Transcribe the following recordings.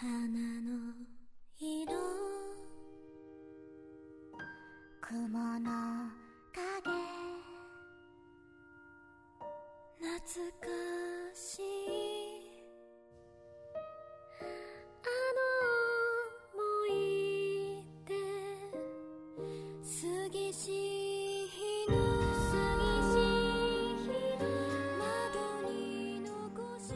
花の色。雲の影。懐か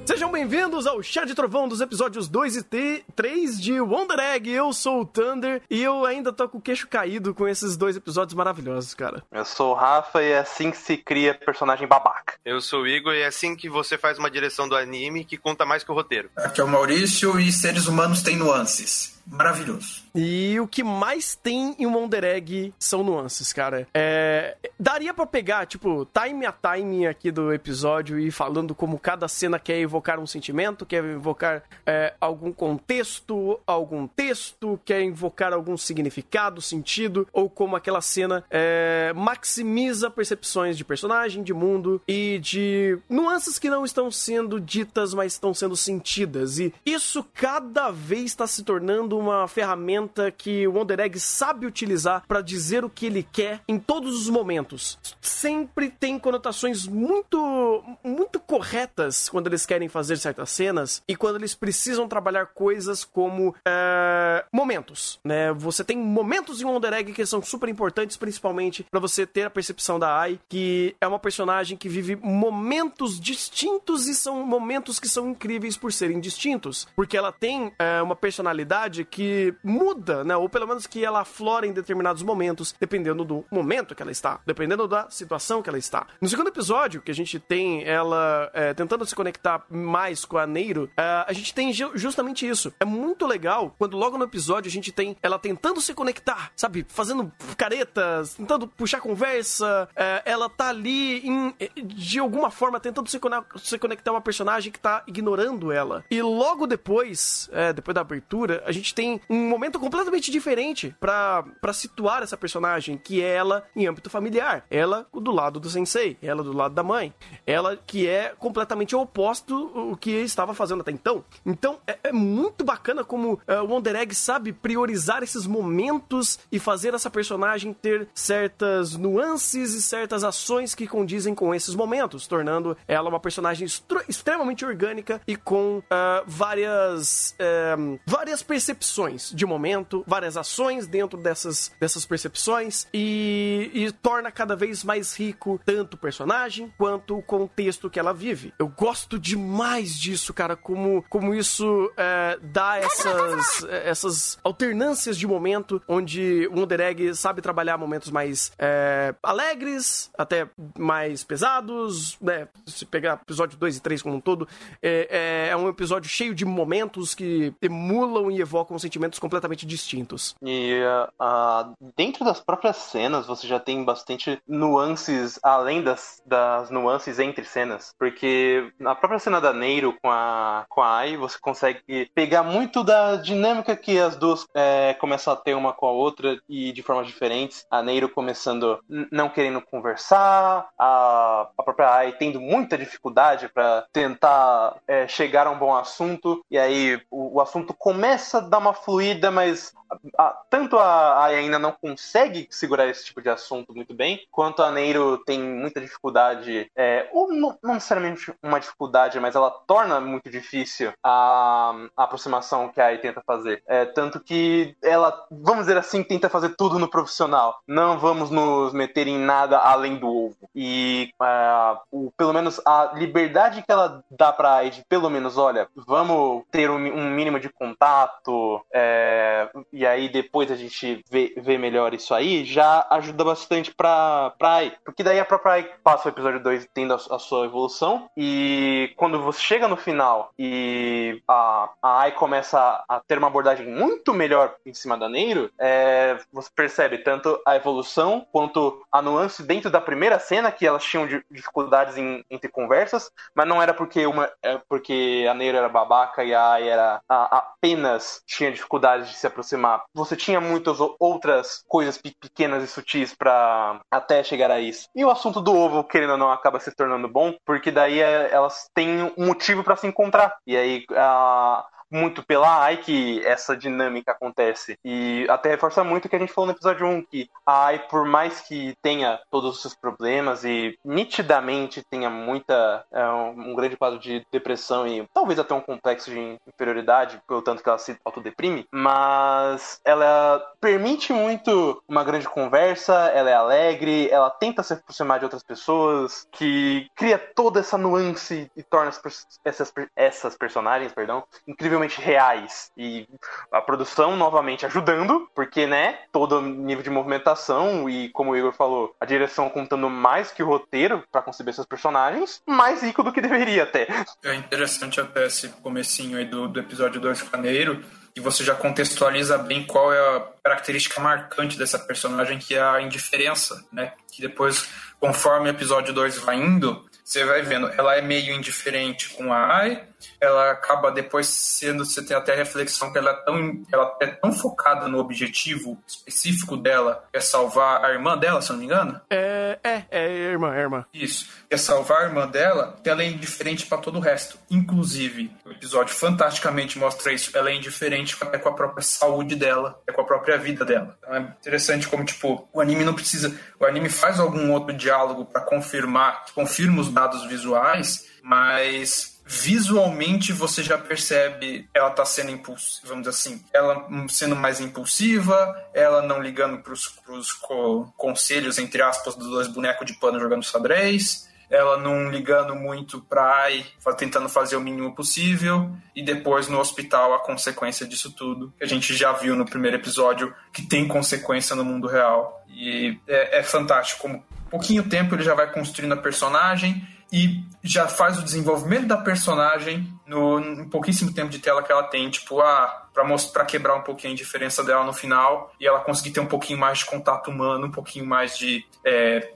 Sejam bem-vindos ao Chá de Trovão dos episódios 2 e 3 de Wonder Egg. Eu sou o Thunder e eu ainda tô com o queixo caído com esses dois episódios maravilhosos, cara. Eu sou o Rafa e é assim que se cria personagem babaca. Eu sou o Igor e é assim que você faz uma direção do anime que conta mais que o roteiro. Aqui é o Maurício e seres humanos têm nuances. Maravilhoso. E o que mais tem em Wonder Egg são nuances, cara. É... Daria pra pegar, tipo, time a time aqui do episódio e falando como cada cena quer evocar um sentimento, quer evocar é, algum contexto, algum texto, quer invocar algum significado, sentido, ou como aquela cena é, maximiza percepções de personagem, de mundo e de nuances que não estão sendo ditas, mas estão sendo sentidas. E isso cada vez está se tornando uma ferramenta que o Wonder Egg sabe utilizar para dizer o que ele quer em todos os momentos. Sempre tem conotações muito muito corretas quando eles querem fazer certas cenas e quando eles precisam trabalhar coisas como é, momentos, né? Você tem momentos em Wonder Egg que são super importantes, principalmente para você ter a percepção da Ai, que é uma personagem que vive momentos distintos e são momentos que são incríveis por serem distintos, porque ela tem é, uma personalidade que muda, né? Ou pelo menos que ela aflora em determinados momentos, dependendo do momento que ela está, dependendo da situação que ela está. No segundo episódio, que a gente tem ela é, tentando se conectar mais com a Neiro, é, a gente tem ju- justamente isso. É muito legal quando logo no episódio a gente tem ela tentando se conectar, sabe? Fazendo caretas, tentando puxar conversa. é, ela tá ali em- de alguma forma tentando se, se conectar a uma personagem que tá ignorando ela. E logo depois, é, depois da abertura, a gente tem um momento completamente diferente pra situar essa personagem, que é ela em âmbito familiar. Ela do lado do sensei, ela do lado da mãe. Ela que é completamente oposto o que estava fazendo até então. Então é, é muito bacana como é, o Wonder Egg sabe priorizar esses momentos e fazer essa personagem ter certas nuances e certas ações que condizem com esses momentos, tornando ela uma personagem extremamente orgânica e com ah, várias eh, várias percepções de momento, várias ações dentro dessas, dessas percepções e, e torna cada vez mais rico tanto o personagem quanto o contexto que ela vive. Eu gosto demais disso, cara, como, como isso eh, dá essas, essas alternâncias de momento onde o Wonder Egg sabe trabalhar momentos mais eh, alegres, até mais pesados, né? Se pegar episódio 2 e 3 como um todo, é, é- é um episódio cheio de momentos que emulam e evocam sentimentos completamente distintos. E ah, dentro das próprias cenas você já tem bastante nuances além das, das nuances entre cenas. Porque na própria cena da Neiro com a, com a Ai, você consegue pegar muito da dinâmica que as duas é, começam a ter uma com a outra e de formas diferentes. A Neiro começando não querendo conversar, a, a própria Ai tendo muita dificuldade para tentar é, chegar a um bom assunto. E aí o, o assunto começa a dar uma fluida, mas a- tanto a Ai ainda não consegue segurar esse tipo de assunto muito bem, quanto a Neiro tem muita dificuldade, é, ou não, não necessariamente uma dificuldade, mas ela torna muito difícil a, a aproximação que a Ai tenta fazer. É, tanto que ela, vamos dizer assim, tenta fazer tudo no profissional. Não vamos nos meter em nada além do ovo. E ah, o, pelo menos a liberdade que ela dá pra Ai de, pelo menos, olha, vamos ter um, um mínimo de contato, é, e aí depois a gente vê, vê melhor isso aí, já ajuda bastante pra, pra Ai. Porque daí a própria Ai passa o episódio 2 tendo a, a sua evolução, e quando você chega no final e a, a Ai começa a, ter uma abordagem muito melhor em cima da Neiro, é, você percebe tanto a evolução quanto a nuance dentro da primeira cena, que elas tinham di- dificuldades em, entre conversas, mas não era porque uma é porque a Neiro era babaca e a Ai era a- apenas tinha dificuldades de se aproximar. Você tinha muitas outras coisas pe- pequenas e sutis pra até chegar a isso. E o assunto do ovo, querendo ou não, acaba se tornando bom, porque daí é, elas têm um motivo pra se encontrar. E aí a muito pela Ai que essa dinâmica acontece. E até reforça muito o que a gente falou no episódio 1, que a Ai, por mais que tenha todos os seus problemas e nitidamente tenha muita. É, um, grande quadro de depressão e talvez até um complexo de inferioridade, pelo tanto que ela se autodeprime, mas ela permite muito uma grande conversa, ela é alegre, ela tenta se aproximar de outras pessoas, que cria toda essa nuance e torna essas, essas personagens, perdão, incrivelmente reais. E a produção novamente ajudando, porque, né, todo nível de movimentação e, como o Igor falou, a direção contando mais que o roteiro pra conceber seus personagens, mais rico do que deveria até. É interessante até esse comecinho aí do, do episódio 2 Caneiro, e você já contextualiza bem qual é a característica marcante dessa personagem, que é a indiferença, né? Que depois, conforme o episódio 2 vai indo, você vai vendo, ela é meio indiferente com a Ai, ela acaba depois sendo, você tem até a reflexão que ela é tão, ela é tão focada no objetivo específico dela, que é salvar a irmã dela, se não me engano, É, é, é irmã, é irmã. isso. É salvar a irmã dela, que ela é indiferente pra todo o resto. Inclusive, o episódio fantasticamente mostra isso. Ela é indiferente até com a própria saúde dela, é com a própria vida dela. Então é interessante como, tipo, o anime não precisa. O anime faz algum outro diálogo pra confirmar, que confirma os dados visuais, mas visualmente você já percebe ela tá sendo impulsiva, vamos dizer assim, ela sendo mais impulsiva, ela não ligando pros, pros co- conselhos, entre aspas, dos dois bonecos de pano jogando xadrez, ela não ligando muito pra Ai, tentando fazer o mínimo possível, e depois no hospital a consequência disso tudo, que a gente já viu no primeiro episódio, que tem consequência no mundo real. E é, é fantástico como pouquinho tempo ele já vai construindo a personagem e já faz o desenvolvimento da personagem no, no pouquíssimo tempo de tela que ela tem, tipo, ah, pra, pra quebrar um pouquinho a diferença dela no final e ela conseguir ter um pouquinho mais de contato humano, um pouquinho mais de, é,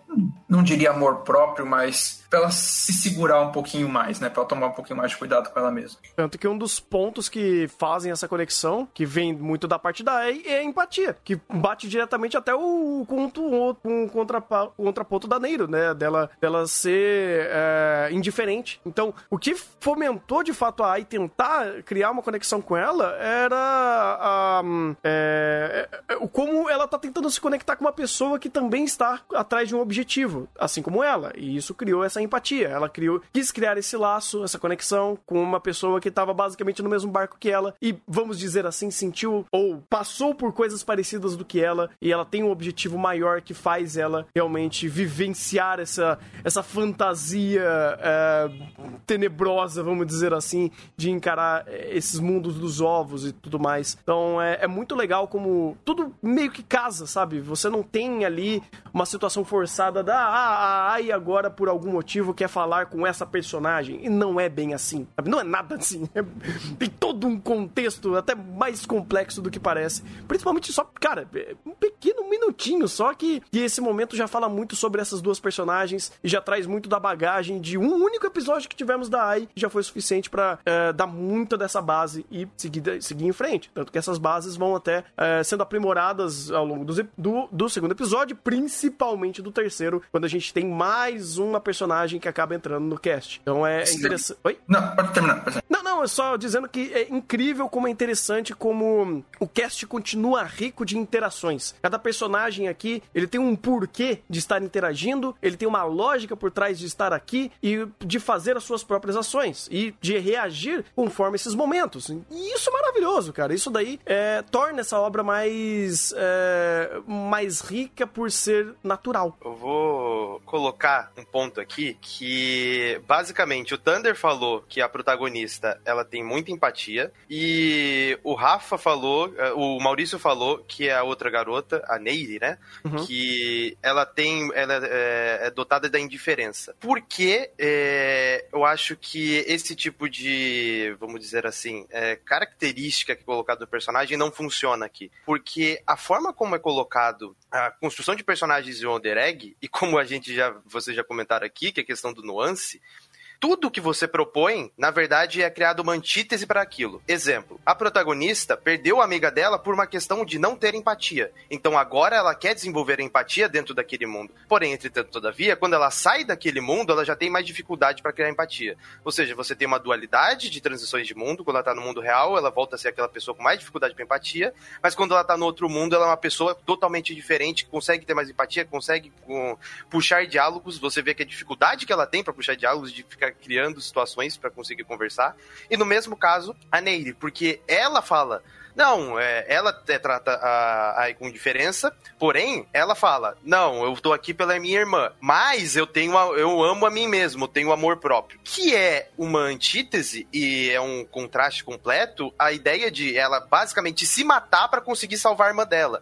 não diria amor próprio, mas pra ela se segurar um pouquinho mais, né, pra ela tomar um pouquinho mais de cuidado com ela mesma. Tanto que um dos pontos que fazem essa conexão, que vem muito da parte da AI, é a empatia, que bate diretamente até o o o contraponto da Neiro, né? Dela, dela ser é, indiferente. Então, o que fomentou de fato a AI tentar criar uma conexão com ela era a, é, é, o como ela tá tentando se conectar com uma pessoa que também está atrás de um objetivo, assim como ela. E isso criou essa empatia. Ela criou, quis criar esse laço, essa conexão com uma pessoa que estava basicamente no mesmo barco que ela e, vamos dizer assim, sentiu ou passou por coisas parecidas do que ela e ela tem um objetivo maior que faz ela realmente vivenciar essa, essa fantasia é, tenebrosa, vamos dizer assim, de encarar é, esses mundos dos ovos e tudo mais. Então é, é muito legal como tudo meio que casa, sabe? Você não tem ali uma situação forçada da ah, a Ai agora por algum motivo quer falar com essa personagem. E não é bem assim? Não é nada assim. É- tem todo um contexto até mais complexo do que parece. Principalmente só, cara, é um pequeno minutinho só que, que esse momento já fala muito sobre essas duas personagens e já traz muito da bagagem de um único episódio que tivemos da Ai já foi suficiente pra eh, dar muita dessa base e seguir, seguir em frente. Tanto que essas bases vão até eh, sendo aprimoradas ao longo ep- do, do segundo episódio, principalmente do terceiro, quando a gente tem mais uma personagem que acaba entrando no cast. Então é Sim. interessante. Oi? Não, pode terminar. pode terminar. Não, não, é só dizendo que é incrível como é interessante como o cast continua rico de interações. Cada personagem aqui, ele tem um porquê de estar interagindo, ele tem uma lógica por trás de estar aqui e de fazer as suas próprias ações e de reagir conforme esses momentos. E isso é maravilhoso, cara. Isso daí é, torna essa obra mais, é, mais rica por ser natural. Eu vou colocar um ponto aqui que basicamente o Thunder falou que a protagonista ela tem muita empatia e o Rafa falou, eh, o Maurício falou que é a outra garota, a Neire, né? Uhum. Que ela tem, ela é, é dotada da indiferença. Porque é, eu acho que esse tipo de, vamos dizer assim, é, característica que é colocada do personagem não funciona aqui. Porque a forma como é colocado a construção de personagens de Wonder Egg, e como a gente já, vocês já comentaram aqui, que é a questão do nuance, tudo que você propõe, na verdade, é criado uma antítese para aquilo. Exemplo: a protagonista perdeu a amiga dela por uma questão de não ter empatia. Então agora ela quer desenvolver empatia dentro daquele mundo. Porém, entretanto, todavia, quando ela sai daquele mundo, ela já tem mais dificuldade para criar empatia. Ou seja, você tem uma dualidade de transições de mundo. Quando ela tá no mundo real, ela volta a ser aquela pessoa com mais dificuldade para empatia. Mas quando ela tá no outro mundo, ela é uma pessoa totalmente diferente, que consegue ter mais empatia, consegue puxar diálogos. Você vê que a dificuldade que ela tem para puxar diálogos, de ficar criando situações para conseguir conversar. E no mesmo caso, a Neire, porque ela fala. Não, é, ela trata a Ai com diferença, porém, ela fala: Não, eu tô aqui pela minha irmã, mas eu tenho a- eu amo a mim mesmo, eu tenho amor próprio. Que é uma antítese e é um contraste completo a ideia de ela basicamente se matar para conseguir salvar a irmã dela.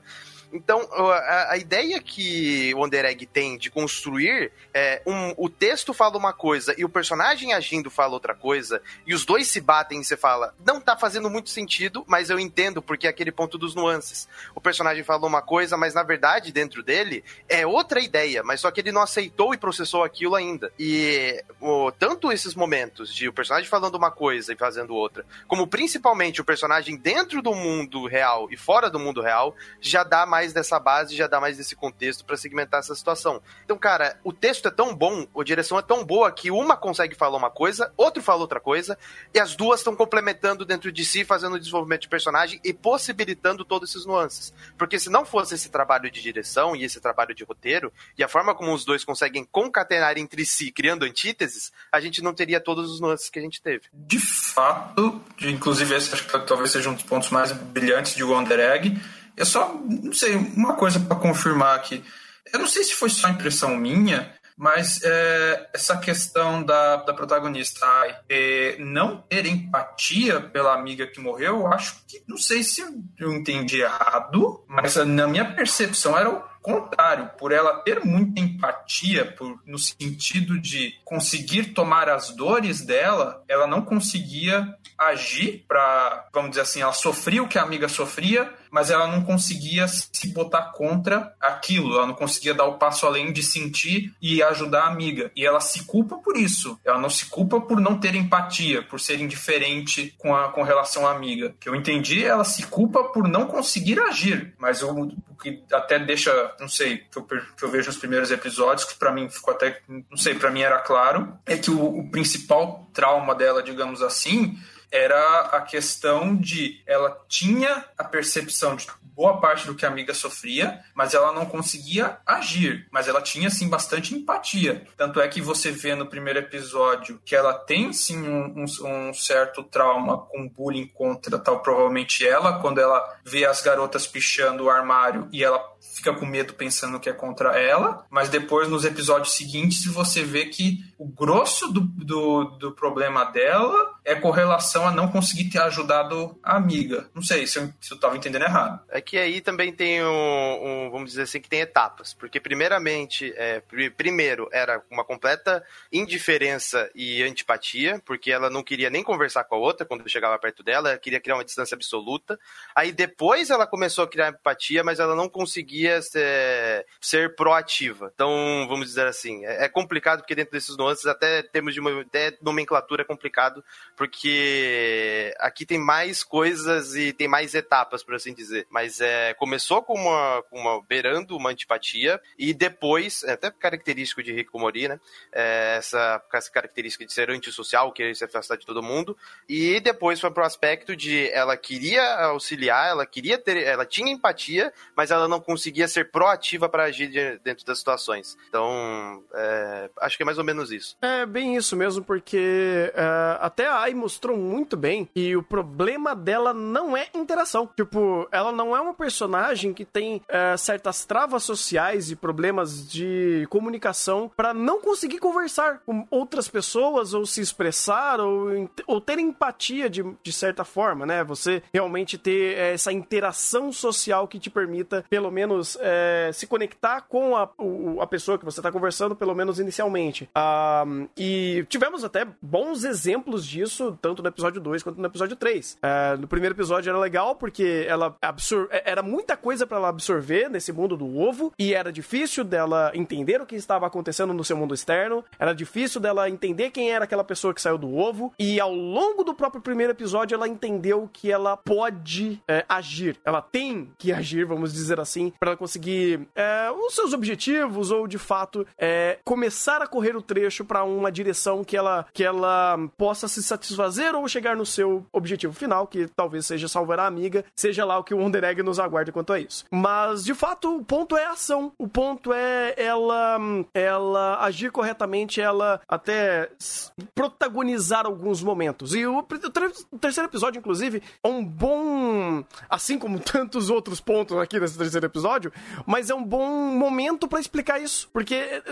Então, a, a ideia que o Underegg tem de construir é um, o texto fala uma coisa e o personagem agindo fala outra coisa, e os dois se batem e você fala, não tá fazendo muito sentido, mas eu entendo porque é aquele ponto dos nuances. O personagem falou uma coisa, mas na verdade, dentro dele, é outra ideia, mas só que ele não aceitou e processou aquilo ainda. E o, tanto esses momentos de o personagem falando uma coisa e fazendo outra, como principalmente o personagem dentro do mundo real e fora do mundo real, já dá mais dessa base, já dá mais desse contexto pra segmentar essa situação. Então, cara, o texto é tão bom, a direção é tão boa que uma consegue falar uma coisa, outro fala outra coisa, e as duas estão complementando dentro de si, fazendo o desenvolvimento de personagem e possibilitando todos esses nuances. Porque se não fosse esse trabalho de direção e esse trabalho de roteiro, e a forma como os dois conseguem concatenar entre si, criando antíteses, a gente não teria todos os nuances que a gente teve. De fato, inclusive esse acho que talvez seja um dos pontos mais brilhantes de Wonder Egg. Eu só, não sei, uma coisa para confirmar aqui. Eu não sei se foi só impressão minha, mas é, essa questão da, da protagonista ai, é, não ter empatia pela amiga que morreu, eu acho que, não sei se eu entendi errado, mas na minha percepção era o contrário, por ela ter muita empatia, por, no sentido de conseguir tomar as dores dela, ela não conseguia agir para, vamos dizer assim, ela sofria o que a amiga sofria, mas ela não conseguia se botar contra aquilo, ela não conseguia dar o passo além de sentir e ajudar a amiga. E ela se culpa por isso. Ela não se culpa por não ter empatia, por ser indiferente com, a, com relação à amiga. Que eu entendi, ela se culpa por não conseguir agir. Mas o, o que até deixa, não sei, que eu, que eu vejo nos primeiros episódios, que para mim ficou até, não sei, para mim era claro, é que o, o principal trauma dela, digamos assim, era a questão de ela tinha a percepção de boa parte do que a amiga sofria, mas ela não conseguia agir, mas ela tinha sim bastante empatia. Tanto é que você vê no primeiro episódio que ela tem sim um, um- um certo trauma com bullying contra tal provavelmente ela, quando ela vê as garotas pichando o armário e ela fica com medo pensando que é contra ela, mas depois nos episódios seguintes você vê que o grosso do, do, do problema dela é com relação a não conseguir ter ajudado a amiga. Não sei se eu, se eu tava entendendo errado. É que aí também tem um, um, vamos dizer assim, que tem etapas. Porque primeiramente, é, pri- primeiro era uma completa indiferença e antipatia, porque ela não queria nem conversar com a outra quando chegava perto dela, ela queria criar uma distância absoluta. Aí depois ela começou a criar empatia, mas ela não conseguia ser, ser proativa. Então, vamos dizer assim, é, é complicado porque dentro desses nuances, até termos de uma até nomenclatura é complicado, porque aqui tem mais coisas e tem mais etapas, por assim dizer. Mas é, começou com uma, com uma beirando uma antipatia e depois, é até característico de Rico Mori, né? É, essa, essa característica de ser antissocial, querer se afastar de todo mundo. E depois foi pro aspecto de ela queria auxiliar, ela queria ter, ela tinha empatia, mas ela não conseguia ser proativa para agir de- dentro das situações. Então, é, acho que é mais ou menos isso. É bem isso mesmo, porque é, até a Mostrou muito bem que o problema dela não é interação. Tipo, ela não é uma personagem que tem é, certas travas sociais e problemas de comunicação pra não conseguir conversar com outras pessoas ou se expressar ou, ou ter empatia de, de certa forma, né? Você realmente ter é, essa interação social que te permita, pelo menos, é, se conectar com a, o- a pessoa que você tá conversando, pelo menos inicialmente. Ah, e tivemos até bons exemplos disso isso tanto no episódio 2 quanto no episódio 3. É, no primeiro episódio era legal porque ela absor é, era muita coisa para ela absorver nesse mundo do ovo e era difícil dela entender o que estava acontecendo no seu mundo externo, era difícil dela entender quem era aquela pessoa que saiu do ovo e ao longo do próprio primeiro episódio ela entendeu que ela pode é, agir, ela tem que agir, vamos dizer assim, para ela conseguir é, os seus objetivos ou de fato é, começar a correr o trecho para uma direção que ela que ela possa se satisfazer ou chegar no seu objetivo final, que talvez seja salvar a amiga, seja lá o que o Wonder Egg nos aguarde quanto a isso. Mas de fato o ponto é a ação, o ponto é ela ela agir corretamente, ela até protagonizar alguns momentos. E o, o terceiro episódio, inclusive, é um bom, assim como tantos outros pontos aqui nesse terceiro episódio, mas é um bom momento para explicar isso, porque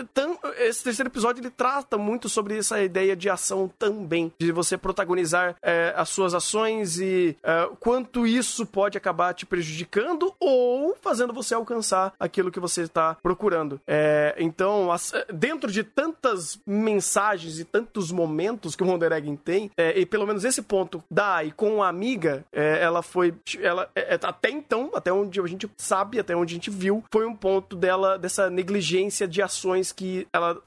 esse terceiro episódio ele trata muito sobre essa ideia de ação também, de você protagonizar é, as suas ações e é, quanto isso pode acabar te prejudicando ou fazendo você alcançar aquilo que você está procurando. É, então, as, dentro de tantas mensagens e tantos momentos que o Wonder Egg tem, é, e pelo menos esse ponto da e com a amiga, é, ela foi, ela é, até então, até onde a gente sabe, até onde a gente viu, foi um ponto dela dessa negligência de ações que ela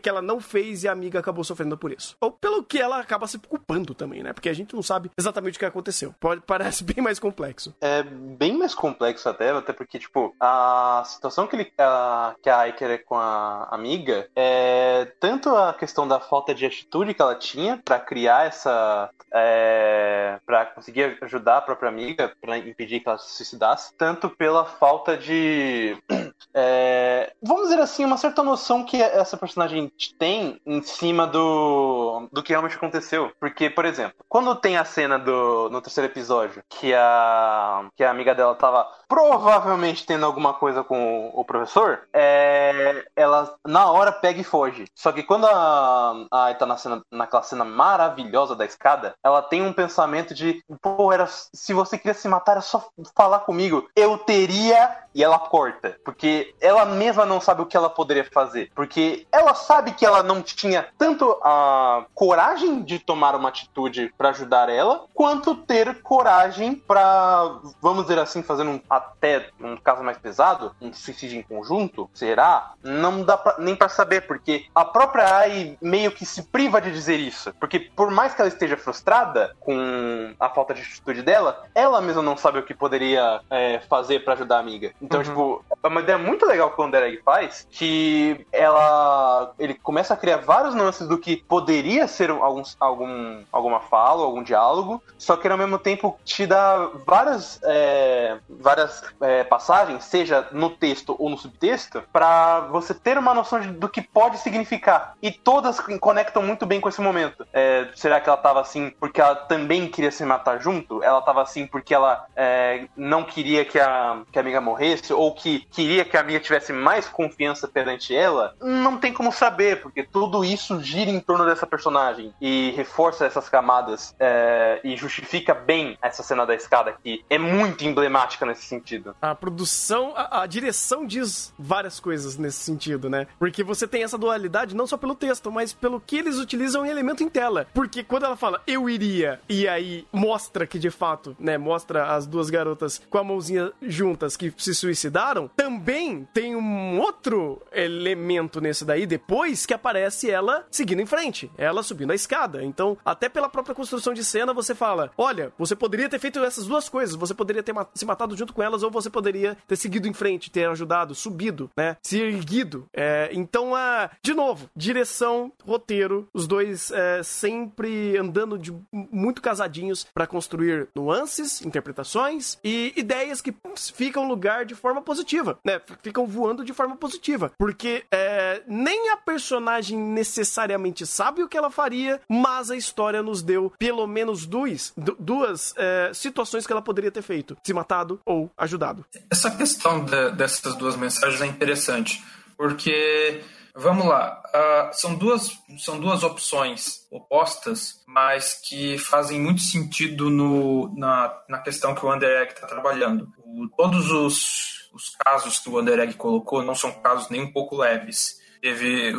que ela não fez e a amiga acabou sofrendo por isso. Ou pelo que ela acaba se culpando também, né? Porque a gente não sabe exatamente o que aconteceu. Pode, parece bem mais complexo. É bem mais complexo até, até porque, tipo, a situação que, ele, a, que a Aiker é com a amiga é tanto a questão da falta de atitude que ela tinha para criar essa. É, para conseguir ajudar a própria amiga, para impedir que ela se suicidasse, tanto pela falta de. É, vamos dizer assim, uma certa noção que essa personagem tem em cima do, do que realmente aconteceu. Porque, por exemplo, quando tem a cena do, no terceiro episódio que a, que a amiga dela tava provavelmente tendo alguma coisa com o professor, é, ela na hora pega e foge. Só que quando a, a tá na cena, naquela cena maravilhosa da escada, ela tem um pensamento de, pô, era, se você queria se matar, era só falar comigo. Eu teria. E ela corta. Porque ela mesma não sabe o que ela poderia fazer. Porque ela sabe que ela não tinha tanto a coragem de tomar uma atitude para ajudar ela, quanto ter coragem para, vamos dizer assim, fazendo um, até um caso mais pesado, um suicídio em conjunto, será? Não dá pra, nem para saber, porque a própria Ai meio que se priva de dizer isso. Porque por mais que ela esteja frustrada com a falta de atitude dela, ela mesma não sabe o que poderia é, fazer para ajudar a amiga. Então, uhum. tipo, é uma ideia muito legal que o Underegg faz, que ela ele começa a criar vários nuances do que poderia ser algum, algum, alguma fala, algum diálogo, só que ao mesmo tempo te dá várias, é, várias é, passagens, seja no texto ou no subtexto, para você ter uma noção de, do que pode significar. E todas conectam muito bem com esse momento. É, será que ela tava assim porque ela também queria se matar junto? Ela tava assim porque ela é, não queria que a, que a amiga morresse? Ou que queria que a amiga tivesse mais confiança perante ela? Não tem como saber, porque tudo isso gira em torno dessa personagem e reforça essas camadas é, e justifica bem essa cena da escada que é muito emblemática nesse sentido. A produção, a, a direção diz várias coisas nesse sentido, né? Porque você tem essa dualidade não só pelo texto, mas pelo que eles utilizam em elemento em tela. Porque quando ela fala eu iria e aí mostra que de fato, né, mostra as duas garotas com a mãozinha juntas que se suicidaram, também tem um outro elemento nesse daí depois que aparece ela seguindo em frente, ela subindo a escada. Então, até pela própria construção de cena, você fala: olha, você poderia ter feito essas duas coisas, você poderia ter se matado junto com elas, ou você poderia ter seguido em frente, ter ajudado, subido, né? Se erguido. É, então, a, de novo, direção, roteiro, os dois é, sempre andando de muito casadinhos para construir nuances, interpretações e ideias que ficam lugar de forma positiva, né? Ficam voando de forma positiva. Porque é, nem a personagem necessariamente sabe o que ela faria, mas a história nos deu pelo menos duas, duas é, situações que ela poderia ter feito: se matado ou ajudado. Essa questão de, dessas duas mensagens é interessante, porque. Vamos lá. Uh, são, duas, são duas opções opostas, mas que fazem muito sentido no, na, na questão que o Underegg está trabalhando. O, todos os, os casos que o Underegg colocou não são casos nem um pouco leves. Teve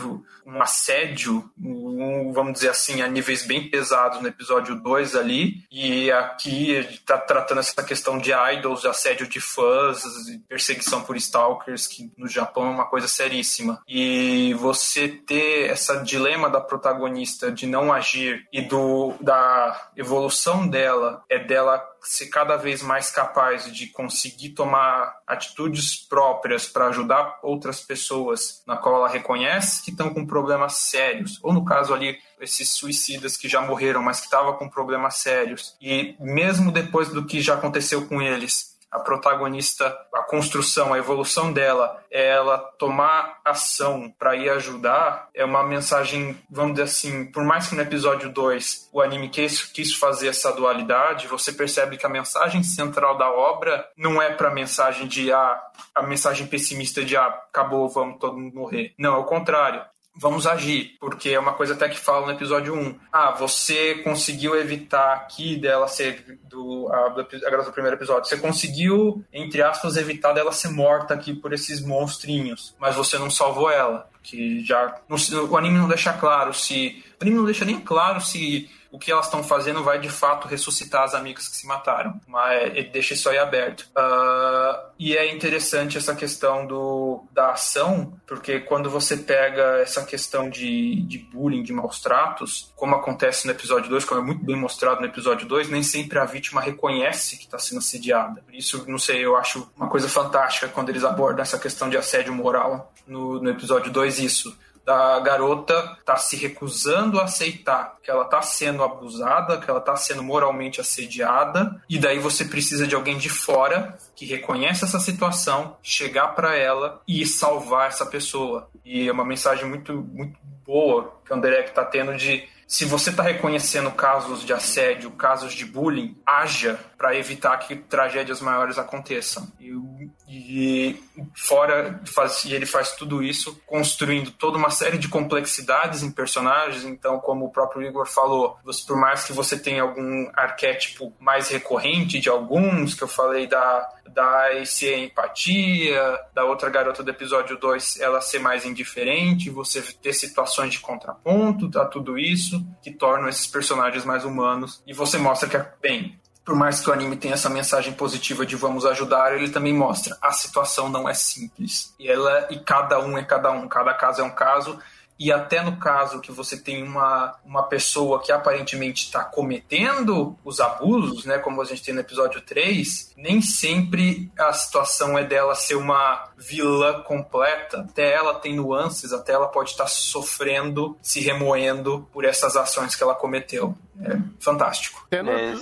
um assédio, um, vamos dizer assim, a níveis bem pesados no episódio 2 ali, e aqui está tratando essa questão de idols, de assédio de fãs, perseguição por stalkers, que no Japão é uma coisa seríssima. E você ter essa dilema da protagonista de não agir e do da evolução dela é dela ser cada vez mais capaz de conseguir tomar atitudes próprias para ajudar outras pessoas na qual ela reconhece que estão com problemas sérios, ou no caso ali esses suicidas que já morreram, mas que estavam com problemas sérios. E mesmo depois do que já aconteceu com eles, a protagonista, a construção, a evolução dela, é ela tomar ação para ir ajudar, é uma mensagem, vamos dizer assim, por mais que no episódio 2 o anime quis, quis fazer essa dualidade, você percebe que a mensagem central da obra não é para a mensagem de ah, a mensagem pessimista de ah, acabou, vamos todo mundo morrer. Não, é o contrário vamos agir, porque é uma coisa até que fala no episódio 1. Ah, você conseguiu evitar aqui dela ser do a, a garota do primeiro episódio. Você conseguiu, entre aspas, evitar dela ser morta aqui por esses monstrinhos, mas você não salvou ela, que já não, o anime não deixa claro se o anime não deixa nem claro se o que elas estão fazendo vai de fato ressuscitar as amigas que se mataram, mas ele deixa isso aí aberto. Uh, e é interessante essa questão do, da ação, porque quando você pega essa questão de, de bullying, de maus tratos, como acontece no episódio 2, como é muito bem mostrado no episódio 2, nem sempre a vítima reconhece que está sendo assediada. Por isso, não sei, eu acho uma coisa fantástica quando eles abordam essa questão de assédio moral no, no episódio 2, isso da garota tá se recusando a aceitar que ela tá sendo abusada, que ela tá sendo moralmente assediada, e daí você precisa de alguém de fora que reconhece essa situação, chegar para ela e salvar essa pessoa. E é uma mensagem muito muito boa que o Anderek tá tendo de se você está reconhecendo casos de assédio, casos de bullying, haja para evitar que tragédias maiores aconteçam. E, e fora faz, e ele faz tudo isso construindo toda uma série de complexidades em personagens. Então, como o próprio Igor falou, você, por mais que você tenha algum arquétipo mais recorrente de alguns, que eu falei da da ser empatia, da outra garota do episódio 2 ela ser mais indiferente, você ter situações de contraponto a tudo isso, que tornam esses personagens mais humanos. E você mostra que, bem, por mais que o anime tenha essa mensagem positiva de vamos ajudar, ele também mostra a situação não é simples. E ela e cada um é cada um, cada caso é um caso e até no caso que você tem uma, uma pessoa que aparentemente está cometendo os abusos, né, como a gente tem no episódio 3, nem sempre a situação é dela ser uma vilã completa. Até ela tem nuances, até ela pode estar tá sofrendo, se remoendo por essas ações que ela cometeu. É fantástico. É,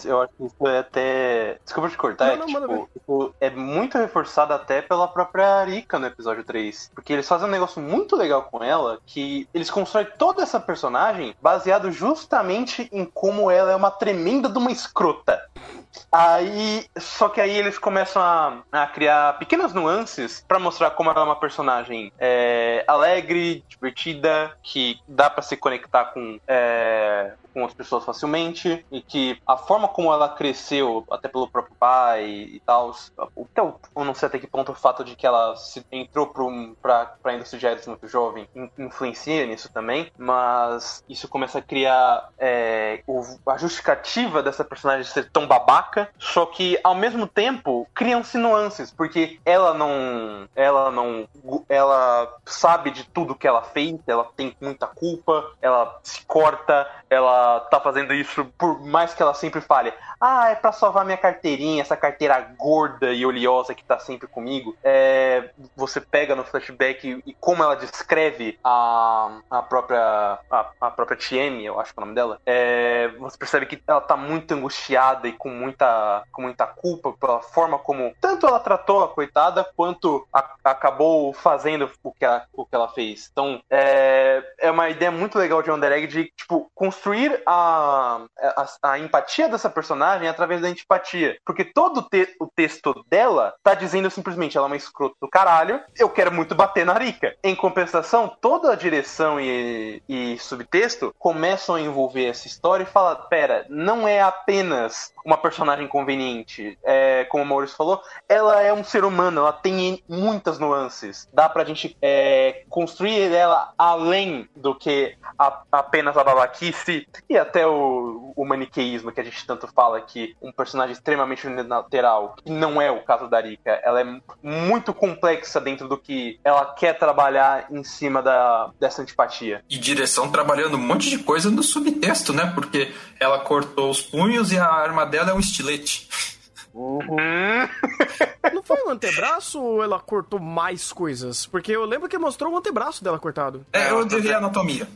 eu acho que isso é até. Desculpa te cortar, não, é, não, tipo, tipo, é muito reforçado até pela própria Rika no episódio 3. Porque eles fazem um negócio muito legal com ela, que eles constroem toda essa personagem baseado justamente em como ela é uma tremenda de uma escrota. Aí, só que aí eles começam a, a criar pequenas nuances para mostrar como ela é uma personagem é, alegre, divertida, que dá para se conectar com, é, com as pessoas facilmente e que a forma como ela cresceu, até pelo próprio pai e tal, então, eu não sei até que ponto o fato de que ela se entrou para a indústria de muito jovem influencia nisso também, mas isso começa a criar é, o, a justificativa dessa personagem ser tão babaca, só que ao mesmo tempo criam-se nuances, porque ela não, ela não, ela sabe de tudo que ela fez, ela tem muita culpa, ela se corta, ela tá fazendo isso por mais que ela sempre fale, ah, é para salvar minha carteirinha, essa carteira gorda e oleosa que tá sempre comigo. É, você pega no flashback e, e, como ela descreve a, a própria a, a própria TM, eu acho que é o nome dela, é, você percebe que ela tá muito angustiada e com muita, com muita culpa pela forma como tanto ela tratou a coitada quanto a, acabou fazendo o que ela, o que ela fez. Então, é, é uma ideia muito legal de Under Egg de tipo, construir a, a, a empatia dessa personagem através da antipatia. Porque todo o, te o texto dela tá dizendo simplesmente ela é uma escrota do caralho, eu quero muito bater na Rika. Em compensação, toda a direção e, e subtexto começam a envolver essa história e fala: pera, não é apenas uma personagem personagem conveniente. É, como o Maurício falou, ela é um ser humano, ela tem muitas nuances. Dá pra gente é, construir ela além do que a- apenas a babaquice e até o, o maniqueísmo que a gente tanto fala que um personagem extremamente unilateral, que não é o caso da Rika. Ela é muito complexa dentro do que ela quer trabalhar em cima da, dessa antipatia. E direção trabalhando um monte de coisa no subtexto, né? Porque ela cortou os punhos e a arma dela é um estilete. Não foi um antebraço ou ela cortou mais coisas? Porque eu lembro que mostrou o antebraço dela cortado. É, eu devia anatomia.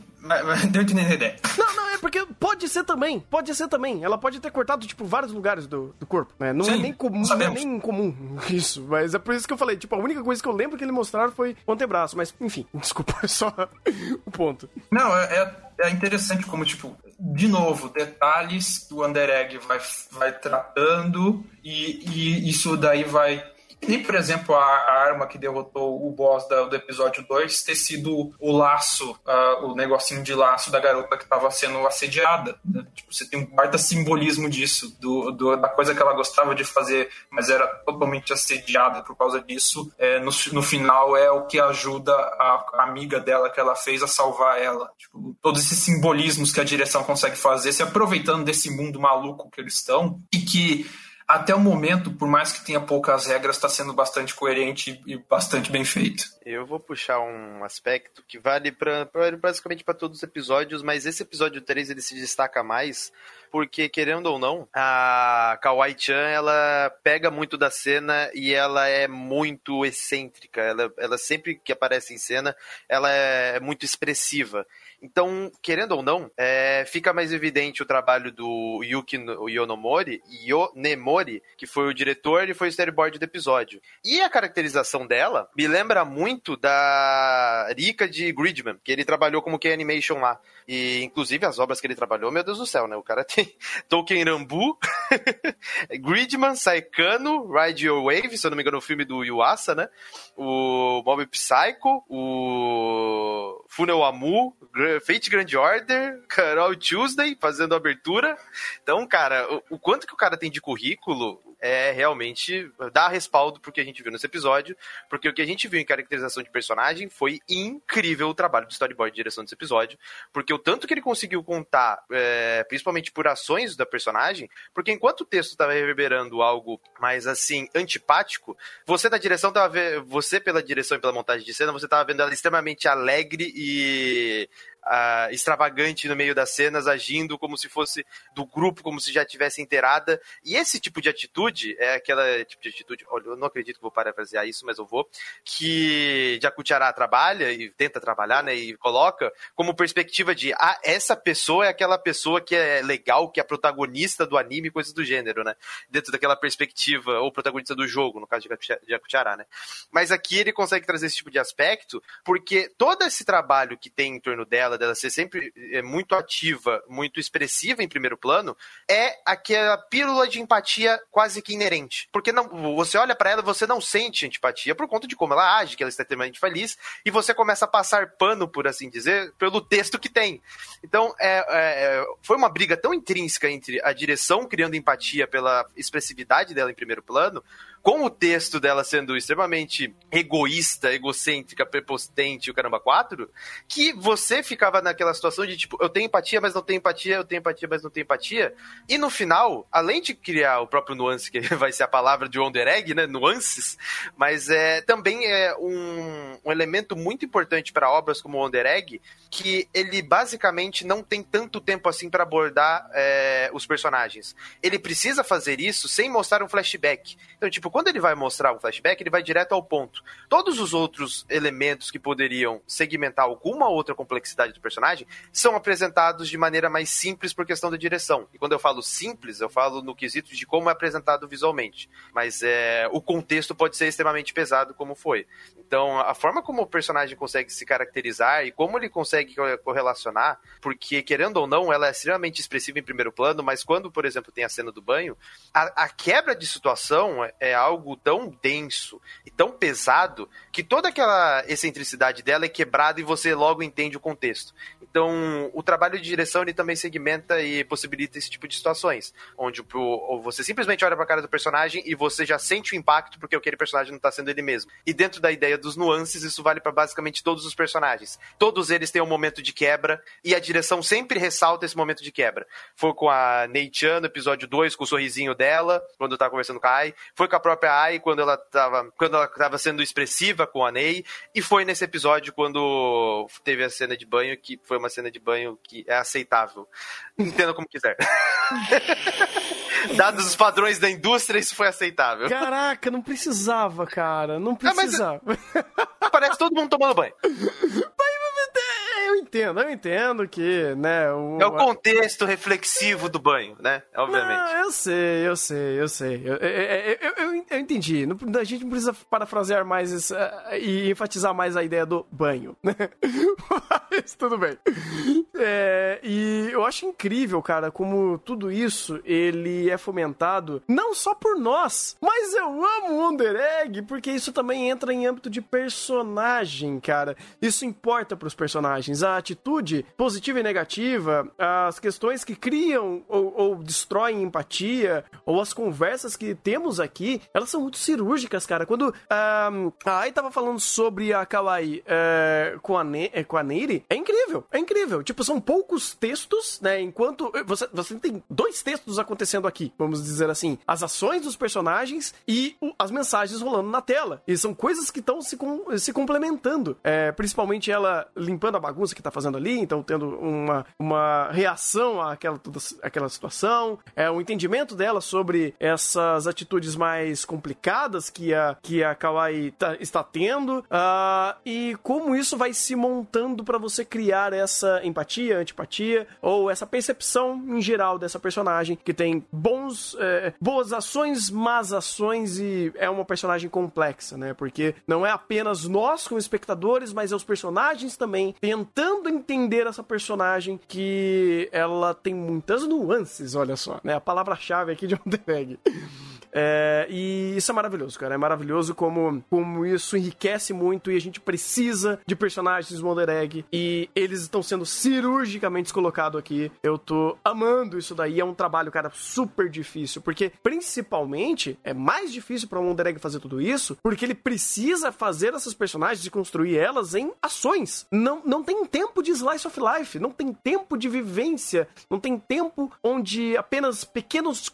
Deu de entender. Não, não, é porque pode ser também. Pode ser também. Ela pode ter cortado, tipo, vários lugares do, do corpo. Né? Não é Sim, nem comum, não é sabemos. nem comum isso. Mas é por isso que eu falei, tipo, a única coisa que eu lembro que ele mostraram foi o antebraço. Mas, enfim, desculpa, é só o ponto. Não, é, é- é interessante como, tipo, de novo, detalhes que o Underegg vai, vai tratando e, e isso daí vai. Nem, por exemplo, a, a arma que derrotou o boss da- do episódio 2 ter sido o laço, ah, o negocinho de laço da garota que estava sendo assediada. né? Tipo, você tem um baita simbolismo disso, do, do- da coisa que ela gostava de fazer, mas era totalmente assediada por causa disso. É, no, no final é o que ajuda a, a amiga dela que ela fez a salvar ela. Tipo, todos esses simbolismos que a direção consegue fazer, se aproveitando desse mundo maluco que eles estão, e que até o momento, por mais que tenha poucas regras, está sendo bastante coerente e bastante bem feito. Eu vou puxar um aspecto que vale pra, pra- basicamente para todos os episódios, mas esse episódio 3 ele se destaca mais porque, querendo ou não, a Kawaii-chan ela pega muito da cena e ela é muito excêntrica. Ela, ela sempre que aparece em cena, ela é muito expressiva. Então, querendo ou não, é, fica mais evidente o trabalho do Yuki no- Yonomori, Yonemori, que foi o diretor e foi o storyboard do episódio. E a caracterização dela me lembra muito da Rika de Gridman, que ele trabalhou como Key Animation lá. E, inclusive, as obras que ele trabalhou, meu Deus do céu, né? O cara tem Tolkien Rambu, Gridman, Saikano, Ride Your Wave, se eu não me engano, o filme do Yuasa, né? O Mob Psycho, o Funnel Amu, Gra- Fate Grand Order, Carol Tuesday fazendo abertura. Então, cara, o, o quanto que o cara tem de currículo é realmente dá respaldo pro que a gente viu nesse episódio, porque o que a gente viu em caracterização de personagem foi incrível o trabalho do storyboard de direção desse episódio, porque o tanto que ele conseguiu contar, é, principalmente por ações da personagem, porque enquanto o texto estava reverberando algo mais assim antipático, você na direção tava você pela direção e pela montagem de cena, você tava vendo ela extremamente alegre e ah, extravagante no meio das cenas, agindo como se fosse do grupo, como se já tivesse inteirada. E esse tipo de atitude é aquela tipo de atitude, olha, eu não acredito que vou parafrasear isso, mas eu vou, que Jacuchará trabalha e tenta trabalhar, né, e coloca como perspectiva de, ah, essa pessoa é aquela pessoa que é legal, que é protagonista do anime, coisas do gênero, né? Dentro daquela perspectiva, ou protagonista do jogo, no caso de Jacuchará, né? Mas aqui ele consegue trazer esse tipo de aspecto, porque todo esse trabalho que tem em torno dela, dela ser sempre é, muito ativa, muito expressiva em primeiro plano, é aquela pílula de empatia quase que inerente. Porque não, você olha pra ela você não sente antipatia por conta de como ela age, que ela está extremamente feliz, e você começa a passar pano, por assim dizer, pelo texto que tem. Então, é, é, foi uma briga tão intrínseca entre a direção criando empatia pela expressividade dela em primeiro plano, com o texto dela sendo extremamente egoísta, egocêntrica, prepotente, o caramba 4, que você ficava naquela situação de tipo, eu tenho empatia, mas não tenho empatia, eu tenho empatia, mas não tenho empatia. E no final, além de criar o próprio nuance, que vai ser a palavra de Wonder Egg, né? Nuances, mas é também é um, um elemento muito importante para obras como Wonder Egg, que ele basicamente não tem tanto tempo assim para abordar é, os personagens. Ele precisa fazer isso sem mostrar um flashback. Então, tipo, quando ele vai mostrar um flashback, ele vai direto ao ponto. Todos os outros elementos que poderiam segmentar alguma outra complexidade do personagem são apresentados de maneira mais simples por questão da direção. E quando eu falo simples, eu falo no quesito de como é apresentado visualmente. Mas é, o contexto pode ser extremamente pesado, como foi. Então, a forma como o personagem consegue se caracterizar e como ele consegue co- correlacionar, porque, querendo ou não, ela é extremamente expressiva em primeiro plano, mas quando, por exemplo, tem a cena do banho, a, a quebra de situação é, é algo tão denso e tão pesado que toda aquela excentricidade dela é quebrada e você logo entende o contexto. Então, o trabalho de direção ele também segmenta e possibilita esse tipo de situações, onde você simplesmente olha para a cara do personagem e você já sente o impacto porque aquele personagem não está sendo ele mesmo. E dentro da ideia dos nuances, isso vale para basicamente todos os personagens. Todos eles têm um momento de quebra e a direção sempre ressalta esse momento de quebra. Foi com a Neichan no episódio 2, com o sorrisinho dela, quando tá conversando com a Ai. Foi com a própria Ai quando ela tava, quando ela tava sendo expressiva com a Ney. E foi nesse episódio quando teve a cena de banho, que foi uma cena de banho que é aceitável. Entenda como quiser. Dados os padrões da indústria, isso foi aceitável. Caraca, não precisava, cara. Não precisava. Parece todo mundo tomando banho. Eu entendo, eu entendo que, né? O... É o contexto reflexivo do banho, né? Obviamente. Não, eu sei, eu sei, eu sei. Eu, eu, eu, eu, entendi. A gente não precisa parafrasear mais isso, uh, e enfatizar mais a ideia do banho, né? Mas tudo bem. É, e eu acho incrível, cara, como tudo isso ele é fomentado não só por nós, mas eu amo o Wonder Egg porque isso também entra em âmbito de personagem, cara. Isso importa pros personagens. A atitude positiva e negativa, as questões que criam ou, ou destroem empatia, ou as conversas que temos aqui, elas são muito cirúrgicas, cara. Quando um, a Ai tava falando sobre a Kawaii uh, com, a ne com a é incrível, é incrível. Tipo, são poucos textos, né? Enquanto você, você tem dois textos acontecendo aqui, vamos dizer assim, as ações dos personagens e o, as mensagens rolando na tela. E são coisas que estão se, com, se complementando. É, principalmente ela limpando a bagunça que tá fazendo ali, então tendo uma, uma reação àquela, toda, àquela situação, é, o entendimento dela sobre essas atitudes mais complicadas que a, que a Kawaii tá, está tendo, uh, e como isso vai se montando para você criar essa empatia, antipatia, ou essa percepção em geral dessa personagem, que tem bons, é, boas ações, más ações, e é uma personagem complexa, né? Porque não é apenas nós como espectadores, mas é os personagens também tentando entender essa personagem que ela tem muitas nuances, olha só, né? A palavra-chave aqui de Wonder Egg. É, e isso é maravilhoso, cara. É maravilhoso como, como isso enriquece muito e a gente precisa de personagens Wonder Egg. E eles estão sendo cirurgicamente colocados aqui. Eu tô amando isso daí. É um trabalho, cara, super difícil. Porque, principalmente, é mais difícil para um Wonder Egg fazer tudo isso. Porque ele precisa fazer essas personagens e construir elas em ações. Não, não tem tempo de slice of life. Não tem tempo de vivência. Não tem tempo onde apenas pequenos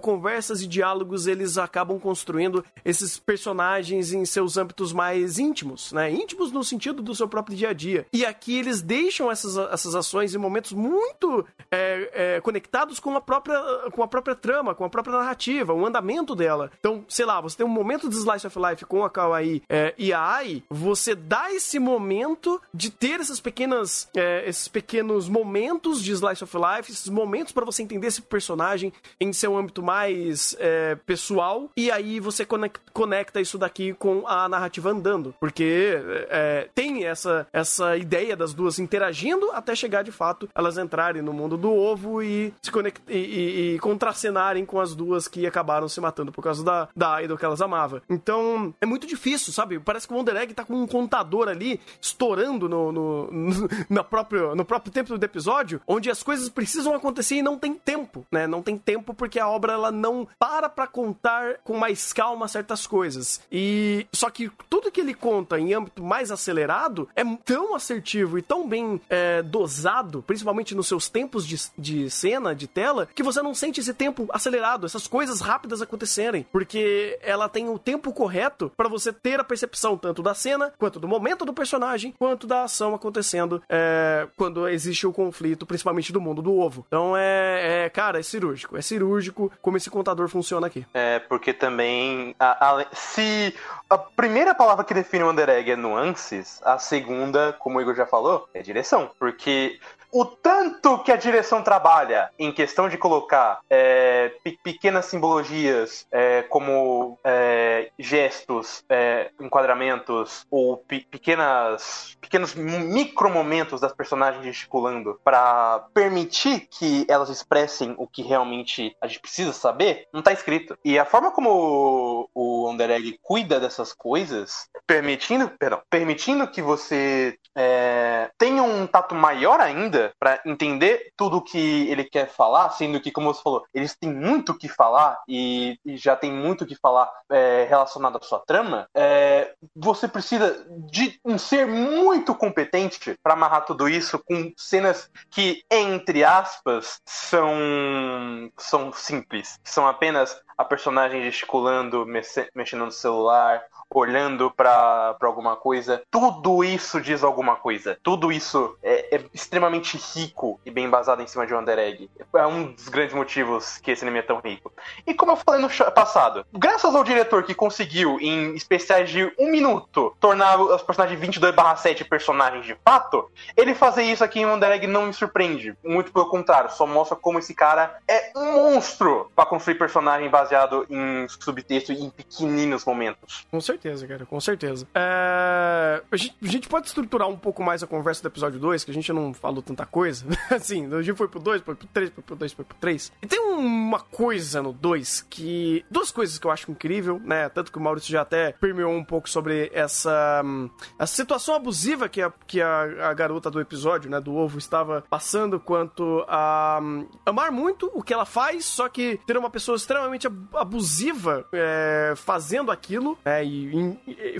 conversas e diálogos eles acabam construindo esses personagens em seus âmbitos mais íntimos, né? Íntimos no sentido do seu próprio dia a dia. E aqui eles deixam essas, essas ações em momentos muito é, é, conectados com a, própria, com a própria trama, com a própria narrativa, o andamento dela. Então, sei lá, você tem um momento de Slice of Life com a Kawaii é, e a Ai, você dá esse momento de ter essas pequenas, é, esses pequenos momentos de Slice of Life, esses momentos para você entender esse personagem em seu âmbito mais é, pessoal, e aí você conecta isso daqui com a narrativa andando, porque é, tem essa, essa ideia das duas interagindo até chegar de fato elas entrarem no mundo do ovo e se conect... e, e, e contracenarem com as duas que acabaram se matando por causa da, da idol que elas amavam. Então, é muito difícil, sabe? Parece que o Wonder Egg tá com um contador ali estourando no, no, no, na próprio, no próprio tempo do episódio, onde as coisas precisam acontecer e não tem tempo, né? Não tem tempo porque a obra ela não para pra contar com mais calma certas coisas. E só que tudo que ele conta em âmbito mais acelerado é tão assertivo e tão bem é, dosado, principalmente nos seus tempos de, de cena, de tela, que você não sente esse tempo acelerado, essas coisas rápidas acontecerem, porque ela tem o tempo correto para você ter a percepção tanto da cena, quanto do momento do personagem, quanto da ação acontecendo é, quando existe o conflito, principalmente do mundo do ovo. Então é, é, cara, é cirúrgico, é cirúrgico como esse contador funciona aqui. É, porque também. A, a, se a primeira palavra que define o Wonder Egg é nuances, a segunda, como o Igor já falou, é direção. Porque o tanto que a direção trabalha em questão de colocar é, pe pequenas simbologias é, como é, gestos é, enquadramentos ou pe- pequenas pequenos micromomentos das personagens gesticulando para permitir que elas expressem o que realmente a gente precisa saber, não tá escrito. E a forma como o, o Underegg cuida dessas coisas, permitindo, perdão, permitindo que você é, tenha um tato maior ainda para entender tudo o que ele quer falar, sendo que, como você falou, eles têm muito o que falar e, e já tem muito o que falar é, relacionado à sua trama, é, você precisa de um ser muito competente para amarrar tudo isso com cenas que, entre aspas, são, são simples. São apenas a personagem gesticulando, mexe- mexendo no celular, olhando pra alguma coisa. Tudo isso diz alguma coisa. Tudo isso é, é extremamente rico e bem embasado em cima de Wonder Egg. É um dos grandes motivos que esse anime é tão rico. E como eu falei no passado, graças ao diretor que conseguiu, em especiais de um minuto, tornar os personagens 22/7 personagens de fato, ele fazer isso aqui em Wonder Egg não me surpreende. Muito pelo contrário, só mostra como esse cara é um monstro pra construir personagem baseado em subtexto e em pequeninos momentos. Com certeza, cara, com certeza. É, A, gente, a gente pode estruturar um pouco mais a conversa do episódio 2, que a gente não falou tanta coisa. assim, a gente foi pro 2, foi pro 3, foi pro 2, foi pro 3. E tem uma coisa no 2 que. Duas coisas que eu acho incrível, né? Tanto que o Maurício já até permeou um pouco sobre essa. hum, A situação abusiva que a, que a, a garota do episódio, né, do ovo, estava passando quanto a hum, amar muito o que ela faz, só que ter uma pessoa extremamente ab- abusiva é, fazendo aquilo é, e, em- e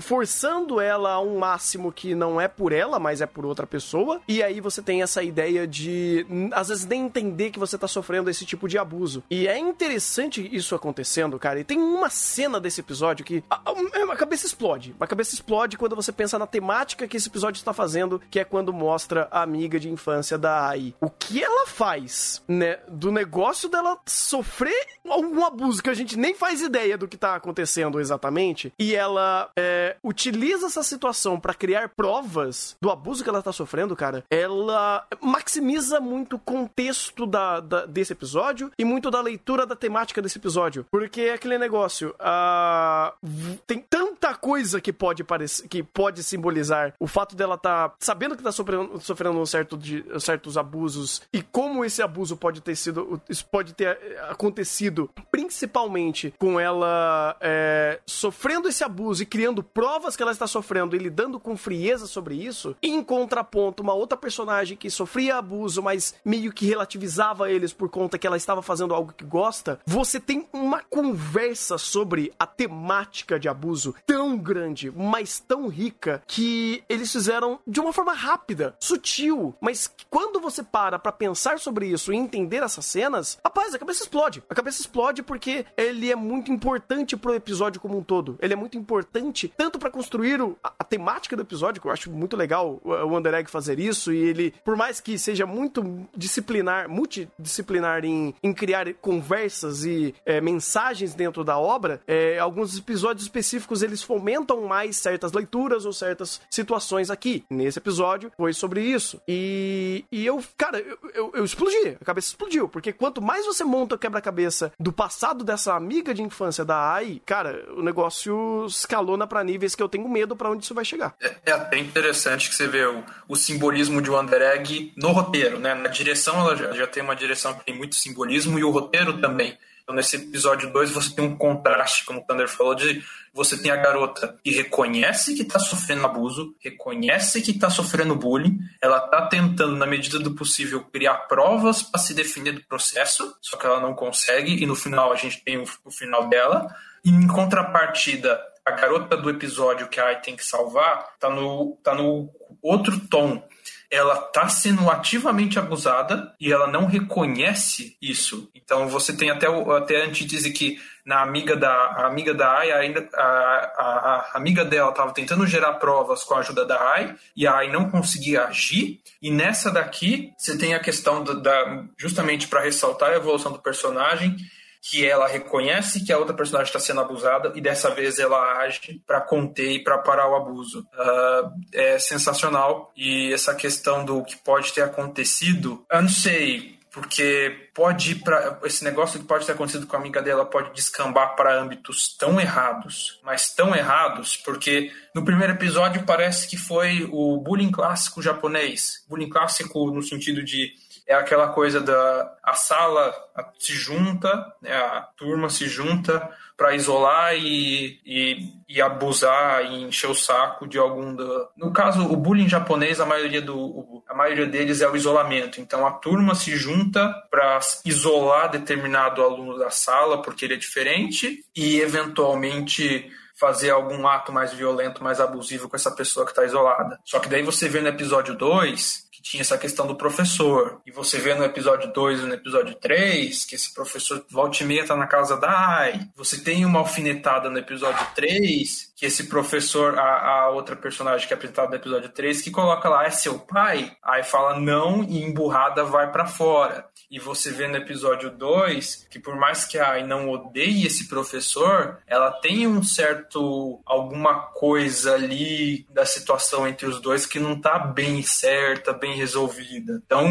forçando ela a um máximo que não é por ela, mas é por outra pessoa. E aí você tem essa ideia de, às vezes, nem entender que você tá sofrendo esse tipo de abuso. E é interessante isso acontecendo, cara. E tem uma cena desse episódio que a, a- a cabeça explode. A cabeça explode quando você pensa na temática que esse episódio está fazendo, que é quando mostra a amiga de infância da Ai. O que ela faz, né, do negócio dela sofrer algum abuso que a gente nem faz ideia do que tá acontecendo exatamente, e ela é, utiliza essa situação pra criar provas do abuso que ela tá sofrendo, cara, ela maximiza muito o contexto da, da- desse episódio e muito da leitura da temática desse episódio. Porque é aquele negócio, tem tanta coisa que pode parecer, que pode simbolizar o fato dela tá sabendo que tá sofrendo, sofrendo um certo de, certos abusos e como esse abuso pode ter sido, isso pode ter eh, acontecido, principalmente com ela é, sofrendo esse abuso e criando provas que ela está sofrendo e lidando com frieza sobre isso, em contraponto, uma outra personagem que sofria abuso, mas meio que relativizava eles por conta que ela estava fazendo algo que gosta, você tem uma conversa sobre a temática de abuso tão grande, mas tão rica, que eles fizeram de uma forma rápida, sutil, mas quando você para pra pensar sobre isso e entender essas cenas, rapaz, a cabeça explode. A cabeça explode porque ele é muito importante pro episódio como um todo. Ele é muito importante tanto pra construir o- a, a temática do episódio, que eu acho muito legal o, o Under Egg fazer isso, e ele, por mais que seja muito disciplinar, multidisciplinar em, em criar conversas e é, mensagens dentro da obra, é, alguns episódios específicos eles fomentam mais certas leituras ou certas situações aqui. Nesse episódio foi sobre isso. E, e eu, cara, eu, eu, eu explodi, a cabeça explodiu, porque quanto mais você monta o quebra-cabeça do passado dessa amiga de infância da Ai, cara, o negócio escalona pra níveis que eu tenho medo pra onde isso vai chegar. É, é até interessante que você vê o, o simbolismo de Wonder Egg no roteiro, né? Na direção ela já, já tem uma direção que tem muito simbolismo e o roteiro também. Então nesse episódio 2 você tem um contraste, como o Thunder falou, de você tem a garota que reconhece que tá sofrendo abuso, reconhece que tá sofrendo bullying, ela tá tentando, na medida do possível, criar provas para se defender do processo, só que ela não consegue, e no final a gente tem o, o final dela. E em contrapartida, a garota do episódio que a Ai tem que salvar tá no, tá no outro tom. Ela tá sendo ativamente abusada e ela não reconhece isso. Então você tem até, até a antítese que na amiga da a amiga da Ai, ainda a, a, a amiga dela estava tentando gerar provas com a ajuda da Ai e a Ai não conseguia agir. E nessa daqui você tem a questão da, da- justamente para ressaltar a evolução do personagem que ela reconhece que a outra personagem está sendo abusada e dessa vez ela age para conter e para parar o abuso. Ah, é sensacional e essa questão do que pode ter acontecido, eu não sei. porque pode ir para esse negócio que pode ter acontecido com a amiga dela pode descambar para âmbitos tão errados, mas tão errados, porque no primeiro episódio parece que foi o bullying clássico japonês, bullying clássico no sentido de é aquela coisa da a sala se junta, né, a turma se junta para isolar e, e, e, abusar e encher o saco de algum do... no caso o bullying japonês a maioria do a maioria deles é o isolamento então a turma se junta para isolar determinado aluno da sala porque ele é diferente e eventualmente fazer algum ato mais violento, mais abusivo com essa pessoa que está isolada. Só que daí você vê no episódio 2 que tinha essa questão do professor. E você vê no episódio 2 e no episódio 3 que esse professor volta e meia tá na casa da Ai. Você tem uma alfinetada no episódio 3 que esse professor, a, a outra personagem que é apresentada no episódio 3, que coloca lá, é seu pai? Aí fala não e emburrada vai para fora. E você vê no episódio 2 que por mais que a Ai não odeie esse professor, ela tem um certo alguma coisa ali da situação entre os dois que não tá bem certa, bem resolvida. Então,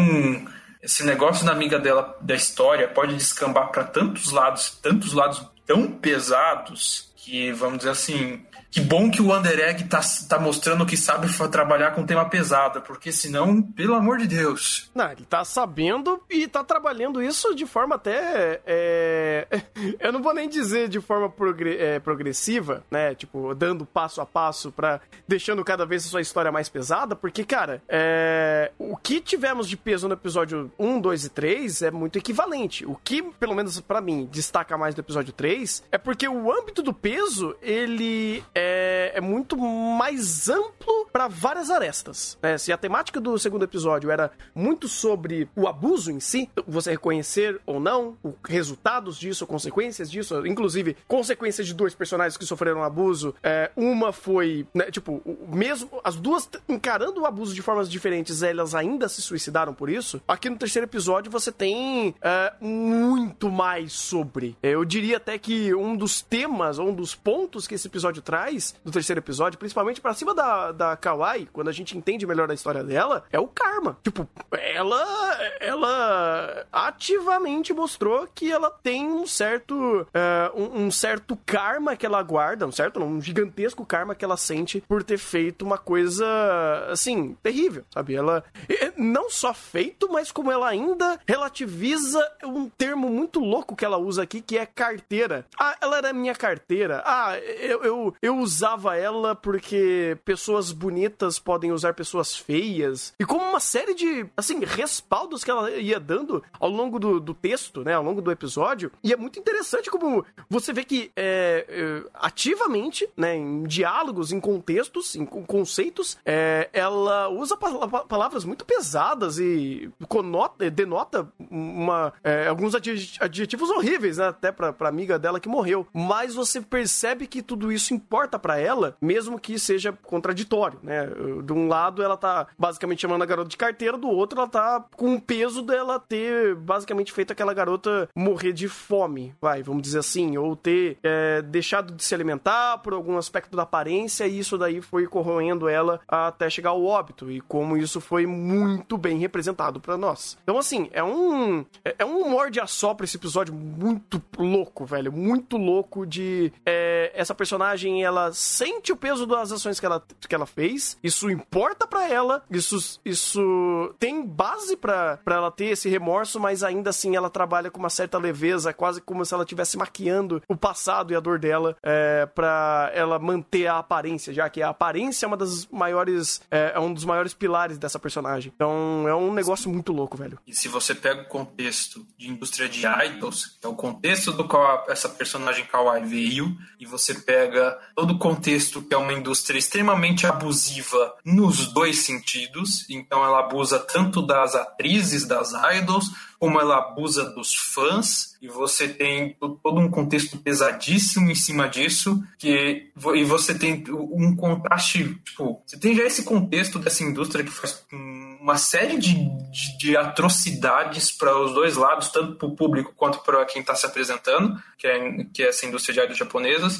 esse negócio da amiga dela da história pode descambar para tantos lados, tantos lados tão pesados que vamos dizer assim, que bom que o Underegg tá, tá mostrando que sabe trabalhar com tema pesado, porque senão, pelo amor de Deus. Não, ele tá sabendo e tá trabalhando isso de forma até. É... Eu não vou nem dizer de forma progre... é, progressiva, né? Tipo, dando passo a passo para deixando cada vez a sua história mais pesada, porque, cara, é... o que tivemos de peso no episódio 1, 2 e 3 é muito equivalente. O que, pelo menos para mim, destaca mais do episódio 3 é porque o âmbito do peso, ele é é, é muito mais amplo para várias arestas. Né? Se a temática do segundo episódio era muito sobre o abuso em si, você reconhecer ou não, os resultados disso, consequências disso, inclusive consequências de dois personagens que sofreram abuso. É, uma foi, né, tipo, mesmo as duas encarando o abuso de formas diferentes, elas ainda se suicidaram por isso. Aqui no terceiro episódio você tem é, muito mais sobre. Eu diria até que um dos temas, um dos pontos que esse episódio traz do terceiro episódio, principalmente pra cima da, da Kawaii, quando a gente entende melhor a história dela, é o karma. Tipo, ela, ela ativamente mostrou que ela tem um certo, uh, um, um, certo karma que ela guarda, um certo, um gigantesco karma que ela sente por ter feito uma coisa, assim, terrível, sabe? Ela não só feito, mas como ela ainda relativiza um termo muito louco que ela usa aqui, que é carteira. Ah, ela era minha carteira. Ah, eu, eu, eu usava ela porque pessoas bonitas podem usar pessoas feias. E como uma série de, assim, respaldos que ela ia dando ao longo do, do texto, né? Ao longo do episódio. E é muito interessante como você vê que é, é, ativamente, né? Em diálogos, em contextos, em conceitos, é, ela usa palavras muito pesadas e conota, denota uma, é, alguns adjetivos horríveis, né? Até pra, pra amiga dela que morreu. Mas você percebe que tudo isso importa importa para ela, mesmo que seja contraditório, né? De um lado ela tá basicamente chamando a garota de carteira, do outro ela tá com o peso dela ter basicamente feito aquela garota morrer de fome, vai, vamos dizer assim, ou ter é, deixado de se alimentar por algum aspecto da aparência e isso daí foi corroendo ela até chegar ao óbito e como isso foi muito bem representado para nós. Então assim, é um é, é um morde a sopra esse episódio muito louco, velho, muito louco de é, essa personagem ela sente o peso das ações que ela, que ela fez, isso importa para ela, isso, isso tem base para ela ter esse remorso, mas ainda assim ela trabalha com uma certa leveza, quase como se ela estivesse maquiando o passado e a dor dela é, para ela manter a aparência, já que a aparência é uma das maiores, é, é um dos maiores pilares dessa personagem. Então é um negócio muito louco, velho. E se você pega o contexto de indústria de idols, que é o contexto do qual essa personagem Kawaii veio, e você pega todo o contexto que é uma indústria extremamente abusiva nos dois sentidos. Então ela abusa tanto das atrizes, das idols, como ela abusa dos fãs, e você tem todo um contexto pesadíssimo em cima disso, que, e você tem um contraste, tipo, você tem já esse contexto dessa indústria que faz uma série de, de, de atrocidades para os dois lados, tanto para o público quanto para quem está se apresentando, que é, que é essa indústria de idols japonesas,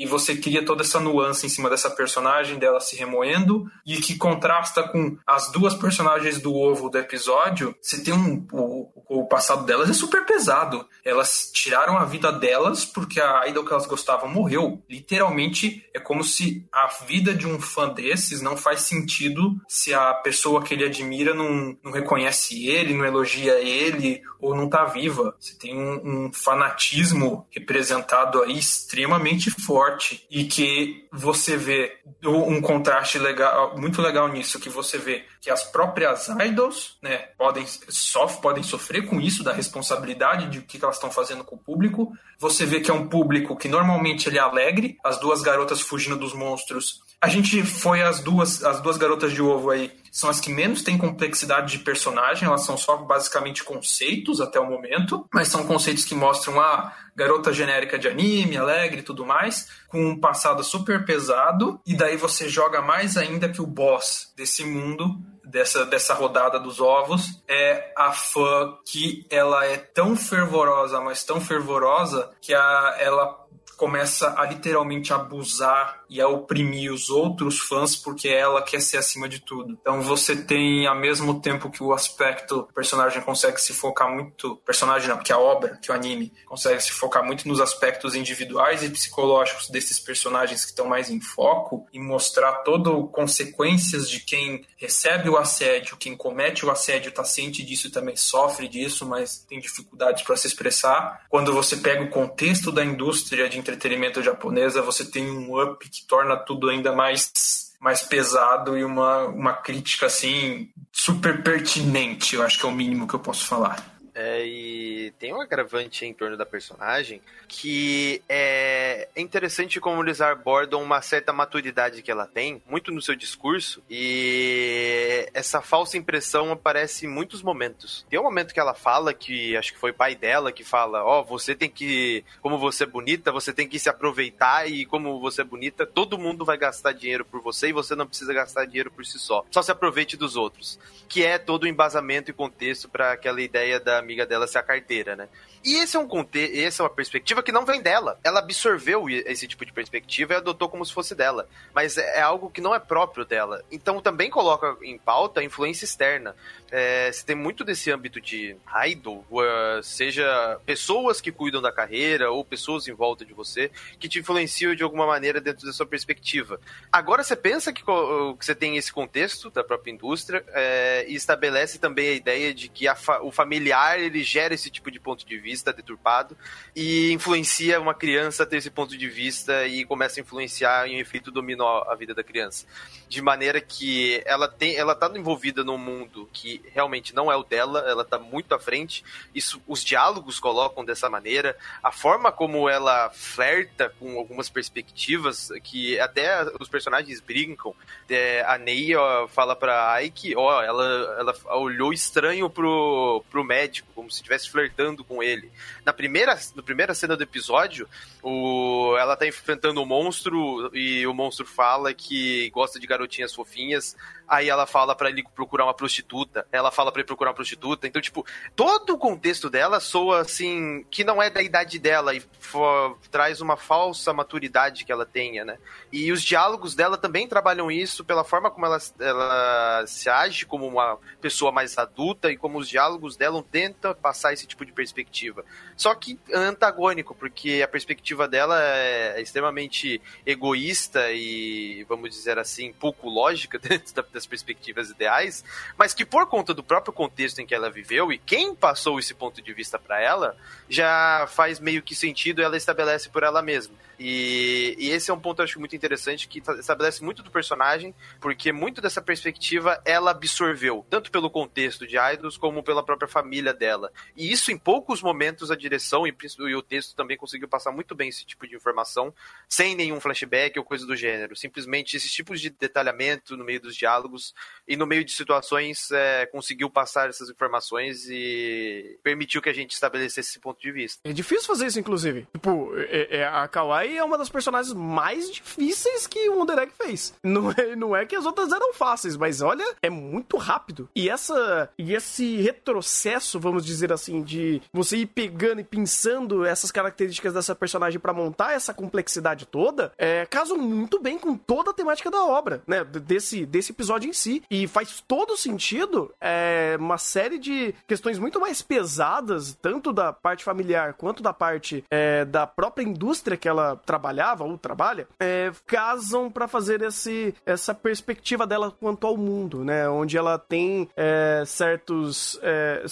e você cria toda essa nuance em cima dessa personagem dela se remoendo e que contrasta com as duas personagens do ovo do episódio. Você tem um o, o passado delas é super pesado. Elas tiraram a vida delas porque a idol que elas gostavam morreu. Literalmente é como se a vida de um fã desses não faz sentido se a pessoa que ele admira não, não reconhece ele, não elogia ele ou não tá viva. Você tem um, um fanatismo representado aí extremamente forte e que você vê um contraste legal, muito legal nisso, que você vê que as próprias idols, né, podem, sof, podem sofrer com isso, da responsabilidade de o que elas estão fazendo com o público. Você vê que é um público que normalmente ele é alegre, as duas garotas fugindo dos monstros a gente foi as duas, as duas garotas de ovo aí, são as que menos têm complexidade de personagem, elas são só basicamente conceitos até o momento, mas são conceitos que mostram a garota genérica de anime, alegre e tudo mais, com um passado super pesado, e daí você joga mais ainda que o boss desse mundo dessa, dessa rodada dos ovos é a fã que ela é tão fervorosa, mas tão fervorosa que a, ela começa a literalmente abusar e a oprimir os outros fãs porque ela quer ser acima de tudo. Então você tem, ao mesmo tempo que o aspecto personagem consegue se focar muito, personagem não, porque a obra, que o anime, consegue se focar muito nos aspectos individuais e psicológicos desses personagens que estão mais em foco e mostrar todas consequências de quem recebe o assédio, quem comete o assédio está ciente disso e também sofre disso, mas tem dificuldades para se expressar. Quando você pega o contexto da indústria de entretenimento japonesa, você tem um up que torna tudo ainda mais mais pesado e uma, uma crítica assim super pertinente, eu acho que é o mínimo que eu posso falar. É, e tem um agravante em torno da personagem que é interessante como eles abordam uma certa maturidade que ela tem, muito no seu discurso, e essa falsa impressão aparece em muitos momentos. Tem um momento que ela fala, que acho que foi o pai dela, que fala: Ó, oh, você tem que, como você é bonita, você tem que se aproveitar, e como você é bonita, todo mundo vai gastar dinheiro por você e você não precisa gastar dinheiro por si só. Só se aproveite dos outros. Que é todo o embasamento e contexto para aquela ideia da amiga dela ser a carteira, né? E esse é um conte essa é uma perspectiva que não vem dela. Ela absorveu esse tipo de perspectiva e adotou como se fosse dela. Mas é algo que não é próprio dela. Então também coloca em pauta a influência externa. É, tem muito desse âmbito de idol, uh, seja pessoas que cuidam da carreira ou pessoas em volta de você que te influenciam de alguma maneira dentro da sua perspectiva. Agora você pensa que, que você tem esse contexto da própria indústria é, e estabelece também a ideia de que fa o familiar ele gera esse tipo de ponto de vista deturpado e influencia uma criança a ter esse ponto de vista e começa a influenciar em efeito dominó a vida da criança. De maneira que ela tem, ela tá envolvida num mundo que realmente não é o dela, ela tá muito à frente. Isso os diálogos colocam dessa maneira, a forma como ela flerta com algumas perspectivas que até os personagens brincam. É, a Ney ó, fala pra Ike, ó, ela, ela olhou estranho pro, pro médico, como se estivesse flertando com ele. Na primeira, na primeira cena do episódio, o, ela tá enfrentando um monstro e o monstro fala que gosta de garotinhas fofinhas. Aí ela fala para ele procurar uma prostituta. Ela fala para ele procurar uma prostituta. Então, tipo, todo o contexto dela soa assim, que não é da idade dela e for, traz uma falsa maturidade que ela tenha, né? E os diálogos dela também trabalham isso pela forma como ela, ela se age como uma pessoa mais adulta e como os diálogos dela tentam passar esse tipo de perspectiva. Só que antagônico, porque a perspectiva dela é extremamente egoísta e, vamos dizer assim, pouco lógica dentro das perspectivas ideais, mas que por conta do próprio contexto em que ela viveu e quem passou esse ponto de vista para ela, já faz meio que sentido ela estabelece por ela mesma. E, e, esse é um ponto eu acho muito interessante que estabelece muito do personagem, porque muito dessa perspectiva ela absorveu, tanto pelo contexto de Idols como pela própria família dela. E isso em poucos momentos a direção e, e o texto também conseguiu passar muito bem esse tipo de informação, sem nenhum flashback ou coisa do gênero. Simplesmente esses tipos de detalhamento no meio dos diálogos e no meio de situações é, conseguiu passar essas informações e permitiu que a gente estabelecesse esse ponto de vista. É difícil fazer isso, inclusive. Tipo, é, é a Kawaii é uma das personagens mais difíceis que o Wonder Egg fez. Não é, não é que as outras eram fáceis, mas olha, é muito rápido. E essa e esse retrocesso, vamos dizer assim, de você ir pegando e pensando essas características dessa personagem pra montar essa complexidade toda, é, casam muito bem com toda a temática da obra, né? Desse, desse episódio em si. E faz todo sentido é, uma série de questões muito mais pesadas, tanto da parte familiar quanto da parte é, da própria indústria que ela trabalhava ou trabalha, é, casam pra fazer esse, essa perspectiva dela quanto ao mundo, né? Onde ela tem é, certos, é,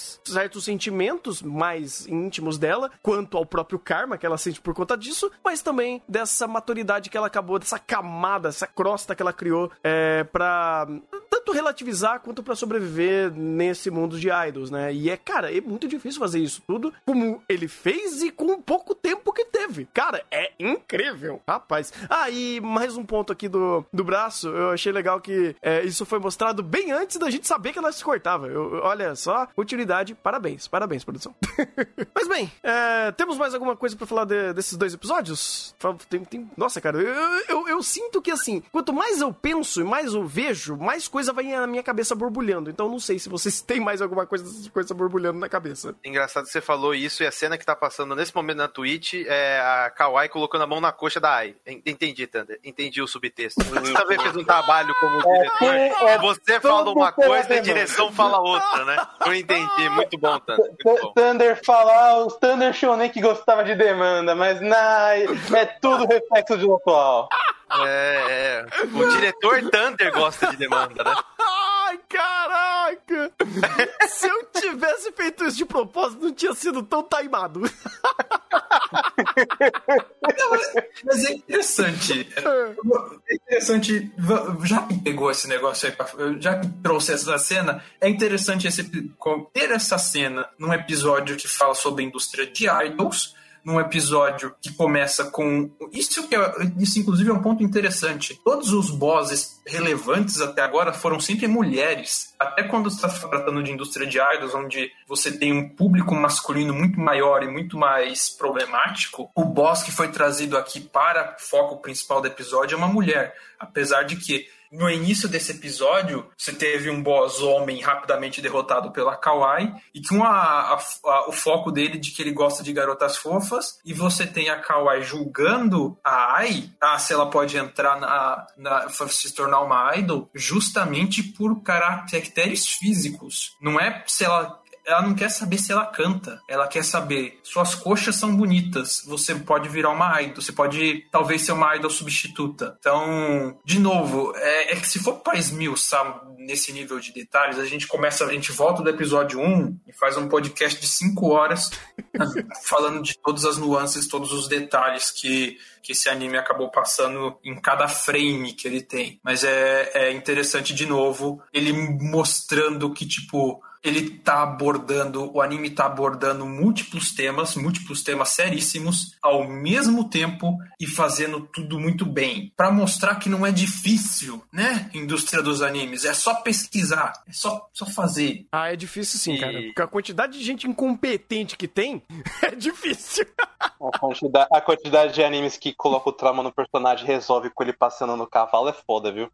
certos sentimentos mais íntimos dela, quanto ao próprio karma que ela sente por conta disso, mas também dessa maturidade que ela acabou, dessa camada, essa crosta que ela criou é, pra tanto relativizar quanto pra sobreviver nesse mundo de idols, né? E é, cara, é muito difícil fazer isso tudo como ele fez e com pouco tempo que teve. Cara, é incrível, rapaz. Ah, e mais um ponto aqui do, do braço, eu achei legal que é, isso foi mostrado bem antes da gente saber que ela se cortava. Eu- olha só, utilidade, parabéns, parabéns, produção. Mas bem, é, temos mais alguma coisa pra falar de- desses dois episódios? Tem- tem- nossa, cara, eu, eu, eu sinto que assim, quanto mais eu penso e mais eu vejo, mais coisa vai na minha cabeça borbulhando. Então não sei se vocês têm mais alguma coisa dessas coisas borbulhando na cabeça. Engraçado que você falou isso e a cena que tá passando nesse momento na Twitch é a Kawaii colocando a mão na coxa da Ai. En- Entendi, Thunder. Entendi o subtexto. Você também fez um trabalho como diretor. é Você fala uma coisa e a direção fala outra, né? Eu entendi. Muito bom, Thunder. Muito bom. Thunder falar os Thunder Shonen que gostava de demanda, mas na, é tudo reflexo de atual. É, é. O diretor Thunder gosta de demanda, né? Caraca! Se eu tivesse feito isso de propósito, não tinha sido tão taimado. Mas é interessante. É interessante, já que pegou esse negócio aí, pra- já que trouxe essa cena, é interessante esse, ter essa cena num episódio que fala sobre a indústria de idols, num episódio que começa com. Isso, que é, isso inclusive, é um ponto interessante. Todos os bosses relevantes até agora foram sempre mulheres. Até quando está tratando de indústria de idols, onde você tem um público masculino muito maior e muito mais problemático, o boss que foi trazido aqui para foco principal do episódio é uma mulher. Apesar de que no início desse episódio, você teve um boss homem rapidamente derrotado pela Kawaii e com a, a- a- o foco dele de que ele gosta de garotas fofas e você tem a Kawaii julgando a Ai, ah, se ela pode entrar na, na se tornar uma idol justamente por caracteres físicos. Não é se ela ela não quer saber se ela canta, ela quer saber suas coxas são bonitas, você pode virar uma idol, você pode talvez ser uma idol substituta. Então, de novo, é, é que se for para esmiuçar nesse nível de detalhes, a gente começa, a gente volta do episódio 1 e faz um podcast de 5 horas falando de todas as nuances, todos os detalhes que, que esse anime acabou passando em cada frame que ele tem. Mas é, é interessante, de novo, ele mostrando que, tipo, ele tá abordando, o anime tá abordando múltiplos temas, múltiplos temas seríssimos, ao mesmo tempo e fazendo tudo muito bem. Pra mostrar que não é difícil, né? Indústria dos animes. É só pesquisar, é só, só fazer. Ah, é difícil sim, E- cara. Porque a quantidade de gente incompetente que tem é difícil. A quantidade, a quantidade de animes que coloca o trauma no personagem e resolve com ele passando no cavalo é foda, viu?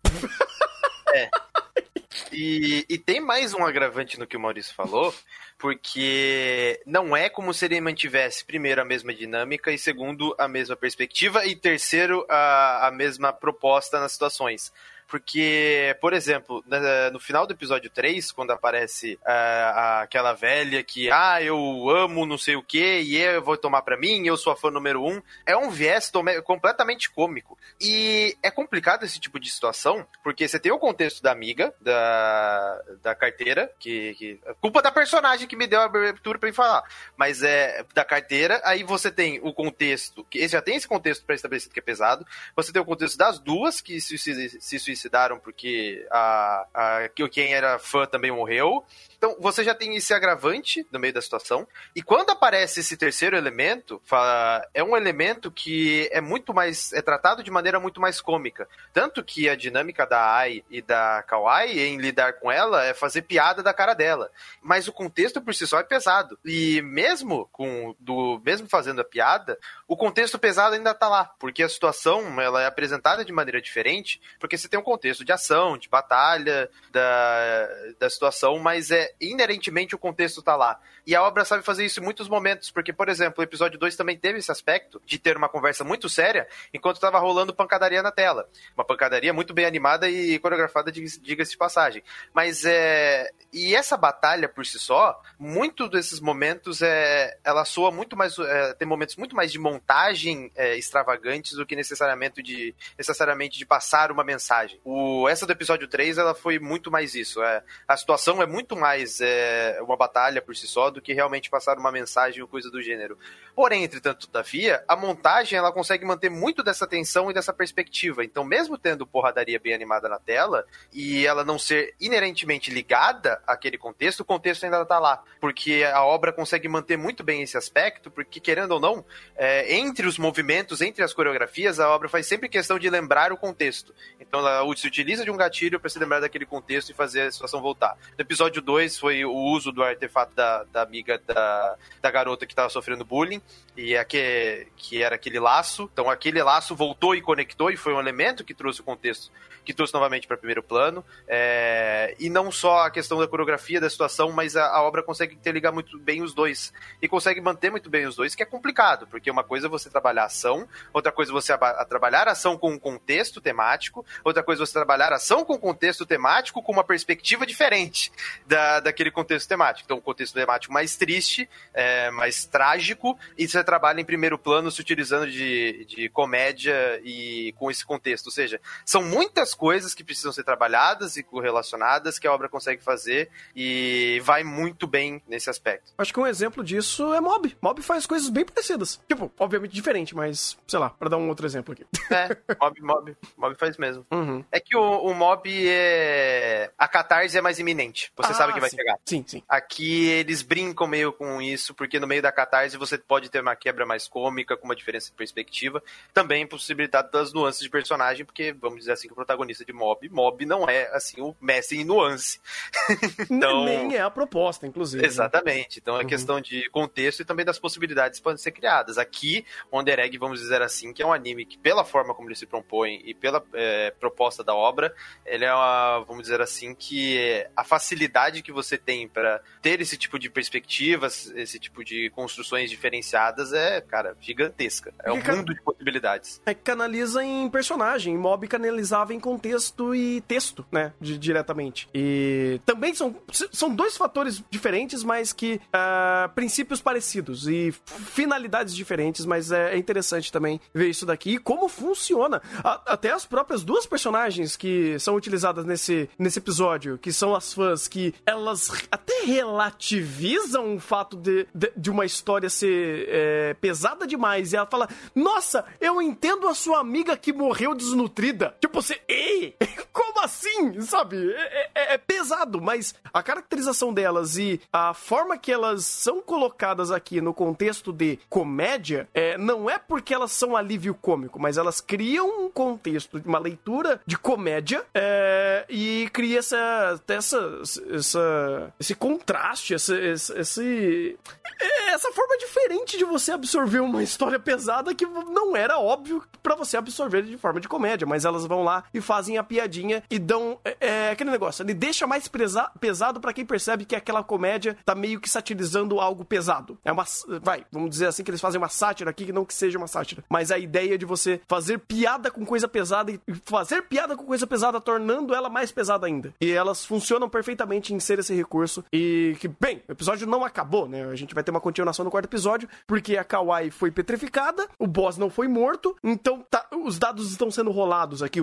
E, e tem mais um agravante no que o Maurício falou, porque não é como se ele mantivesse, primeiro, a mesma dinâmica, e segundo, a mesma perspectiva, e terceiro, a, a mesma proposta nas situações. Porque, por exemplo, na- no final do episódio 3, quando aparece ah, aquela velha que, ah, eu amo não sei o que, e eu vou tomar pra mim, eu sou a fã número um, é um viés completamente cômico. E é complicado esse tipo de situação, porque você tem o contexto da amiga, da, da carteira, que, que. Culpa da personagem que me deu a abertura pra eu falar. Mas é da carteira, aí você tem o contexto, que já tem esse contexto pré-estabelecido que é pesado. Você tem o contexto das duas que se, suicid- se suicidaram porque a, a, que quem era fã também morreu. Então você já tem esse agravante no meio da situação. E quando aparece esse terceiro elemento, fala- é um elemento que é muito mais. é tratado de maneira muito mais cômica. Tanto que a dinâmica da Ai e da Kawaii em lidar com ela é fazer piada da cara dela. Mas o contexto por si só é pesado. E mesmo com do mesmo fazendo a piada, o contexto pesado ainda tá lá, porque a situação ela é apresentada de maneira diferente, porque você tem um contexto de ação, de batalha, da, da situação, mas é inerentemente o contexto tá lá. E a obra sabe fazer isso em muitos momentos, porque, por exemplo, o episódio 2 também teve esse aspecto de ter uma conversa muito séria enquanto estava rolando pancadaria na tela. Uma pancadaria muito bem animada e coreografada, diga-se de passagem. Mas é. E essa batalha por si só, muito desses momentos é. Ela soa muito mais. É, tem momentos muito mais de montagem é, extravagantes do que necessariamente de, necessariamente de passar uma mensagem. O, essa do episódio 3, ela foi muito mais isso. É, a situação é muito mais é, uma batalha por si só do que realmente passar uma mensagem ou coisa do gênero. Porém, entretanto, todavia, a montagem ela consegue manter muito dessa tensão e dessa perspectiva. Então, mesmo tendo porradaria bem animada na tela e ela não ser inerentemente ligada àquele contexto, o contexto ainda está lá. Porque a obra consegue manter muito bem esse aspecto, porque, querendo ou não, é, entre os movimentos, entre as coreografias, a obra faz sempre questão de lembrar o contexto. Então, ela se utiliza de um gatilho para se lembrar daquele contexto e fazer a situação voltar. No episódio 2 foi o uso do artefato da, da amiga da, da garota que estava sofrendo bullying, e é que, que era aquele laço. Então, aquele laço voltou e conectou, e foi um elemento que trouxe o contexto que trouxe novamente para primeiro plano. É, e não só a questão da coreografia da situação, mas a, a, obra consegue interligar muito bem os dois. E consegue manter muito bem os dois, que é complicado, porque uma coisa é você trabalhar ação, outra coisa é você a, a trabalhar ação com um contexto temático, outra coisa é você trabalhar ação com um contexto temático com uma perspectiva diferente da, daquele contexto temático. Então, um contexto temático mais triste, é, mais trágico, e você trabalha em primeiro plano se utilizando de, de comédia e com esse contexto. Ou seja, são muitas coisas que precisam ser trabalhadas e correlacionadas que a obra consegue fazer e vai muito bem nesse aspecto. Acho que um exemplo disso é Mob. Mob faz coisas bem parecidas. Tipo, obviamente diferente, mas sei lá, para dar um outro exemplo aqui. É, Mob, Mob, Mob faz mesmo. Uhum. É que o, o Mob é. A catarse é mais iminente. Você Ah, sabe que vai sim. chegar. Sim, sim. Aqui eles brincam meio com isso, porque no meio da catarse você pode ter uma quebra mais cômica, com uma diferença de perspectiva. Também possibilidade das nuances de personagem, porque vamos dizer assim que o protagonista de Mob, Mob não é assim o mestre em nuance. Então- Nem é a proposta, inclusive. né? Exatamente. Então é Uhum. questão de contexto e também das possibilidades que podem ser criadas. Aqui, Wonder Egg, vamos dizer assim, que é um anime que, pela forma como ele se propõe e pela é, proposta da obra, ele é uma, vamos dizer assim, que a facilidade que você tem para ter esse tipo de perspectivas, esse tipo de construções diferenciadas é, cara, gigantesca. É um mundo de possibilidades. É que canaliza em personagem. Mob canalizava em contexto e texto, né? di- diretamente. E também são, são dois fatores diferentes, mas que ah, princípios parecidos e finalidades diferentes, mas é, é interessante também ver isso daqui e como funciona. A- até as próprias duas personagens que são utilizadas nesse, nesse episódio, que são as fãs, que elas até relativizam o fato de, de, de uma história ser é, pesada demais. E ela fala: Nossa, eu entendo a sua amiga que morreu desnutrida. Tipo, você, como assim? Sabe? É, é- é pesado, mas a caracterização delas e a forma que elas são colocadas aqui no contexto de comédia é, não é porque elas são alívio cômico, mas elas criam um contexto, uma leitura de comédia é, e cria essa, essa, essa, esse contraste, essa, esse, é, essa forma diferente de você absorver uma história pesada que não era óbvio pra você absorver de forma de comédia, mas elas vão lá e fazem a piadinha e dão é, é, aquele negócio, ele deixa mais presa- pesado pra quem percebe que aquela comédia tá meio que satirizando algo pesado. É uma vai, vamos dizer assim que eles fazem uma sátira aqui que não que seja uma sátira, mas a ideia de você fazer piada com coisa pesada e fazer piada com coisa pesada tornando ela mais pesada ainda. E elas funcionam perfeitamente em ser esse recurso e que bem, o episódio não acabou, né? A gente vai ter uma continuação no quarto episódio porque a Kawaii foi petrificada, o boss não foi morto, então tá- os dados estão sendo rolados aqui,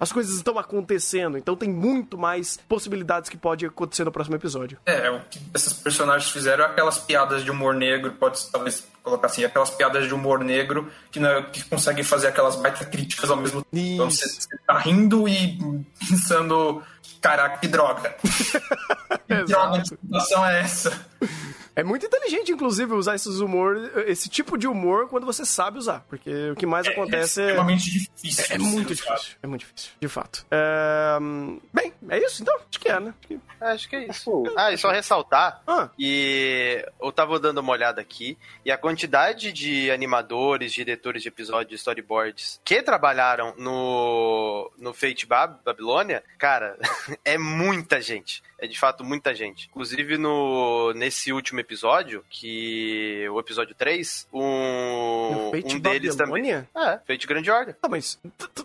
as coisas estão acontecendo, então tem muito mais possibilidades que pode acontecer no próximo episódio. É, o que esses personagens fizeram é aquelas piadas de humor negro, pode talvez colocar assim, aquelas piadas de humor negro que, não- que conseguem fazer aquelas baita críticas ao mesmo tempo. Então Isso. você, você tá rindo e pensando, caraca, que droga. Que droga de situação é essa? É muito inteligente, inclusive, usar esses humor, esse tipo de humor quando você sabe usar. Porque o que mais acontece é é. extremamente difícil. É de muito difícil. É muito difícil, de fato. É, Bem, é isso então? Acho que é, né? Acho que- Acho que é isso. Ah, e só ressaltar Ah, E eu tava dando uma olhada aqui, e a quantidade de animadores, diretores de episódios, storyboards que trabalharam no, no Fate Bab Babilônia, cara, é muita gente. É de fato muita gente. Inclusive no, nesse último episódio, que o episódio 3, um, no Fate um deles também. Babilônia? É, Fate Grande Ordem. Tá, mas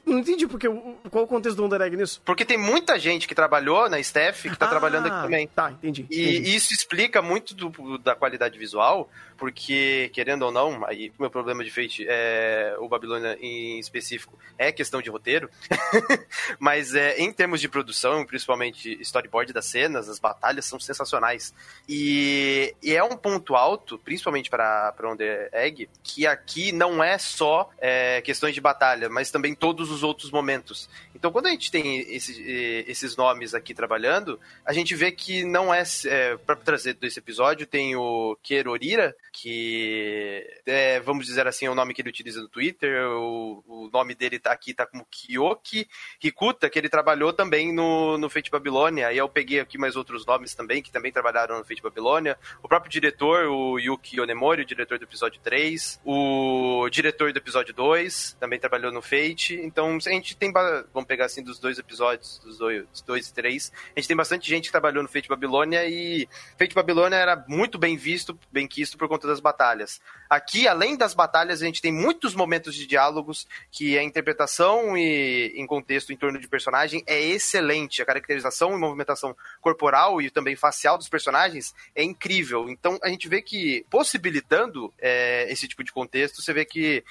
não entendi porque, qual o contexto do Wonder Egg nisso? Porque tem muita gente que trabalhou na staff que tá Ah, trabalhando aqui também. Tá, entendi. E isso explica muito do- da qualidade visual, porque, querendo ou não, aí o meu problema de Fate, é, o Babilônia em específico, é questão de roteiro, mas é, em termos de produção, principalmente storyboard das cenas, as batalhas são sensacionais. E, e é um ponto alto, principalmente para Under Egg, que aqui não é só é, questões de batalha, mas também todos os outros momentos. Então, quando a gente tem esse- esses nomes aqui trabalhando, a gente vê que não é, é para trazer desse episódio tem o Kerorira que é, vamos dizer assim é o nome que ele utiliza no Twitter o, o nome dele tá aqui tá como Kiyoki Hikuta que ele trabalhou também no, no Fate Babilônia e eu peguei aqui mais outros nomes também que também trabalharam no Fate Babilônia o próprio diretor o Yuki Onemori o diretor do episódio 3 o diretor do episódio 2 também trabalhou no Fate. Então a gente tem vamos pegar assim dos dois episódios dos dois, dois e três a gente tem bastante gente que trabalhou no Fate Babilônia e Fate Babilônia era muito bem visto, bem quisto por conta das batalhas. Aqui, além das batalhas, a gente tem muitos momentos de diálogos que a interpretação e em contexto em torno de personagem é excelente. A caracterização e movimentação corporal e também facial dos personagens é incrível. Então a gente vê que possibilitando é, esse tipo de contexto, você vê que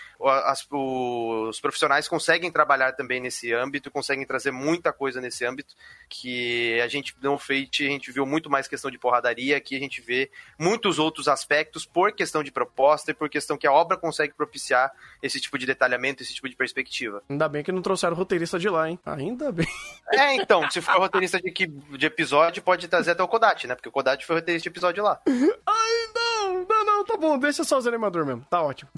as- os profissionais conseguem trabalhar também nesse âmbito, conseguem trazer muita coisa nesse âmbito que a gente não fez, a gente viu muito mais questão de porradaria, aqui a gente vê muitos outros aspectos por por questão de proposta e por questão que a obra consegue propiciar esse tipo de detalhamento, esse tipo de perspectiva. Ainda bem que não trouxeram roteirista de lá, hein? Ainda bem. É, então, se for roteirista de, que, de episódio, pode trazer até o Kodat, né? Porque o Kodat foi roteirista de episódio lá. Ai, não, não, não, tá bom, deixa só os animadores mesmo, tá ótimo.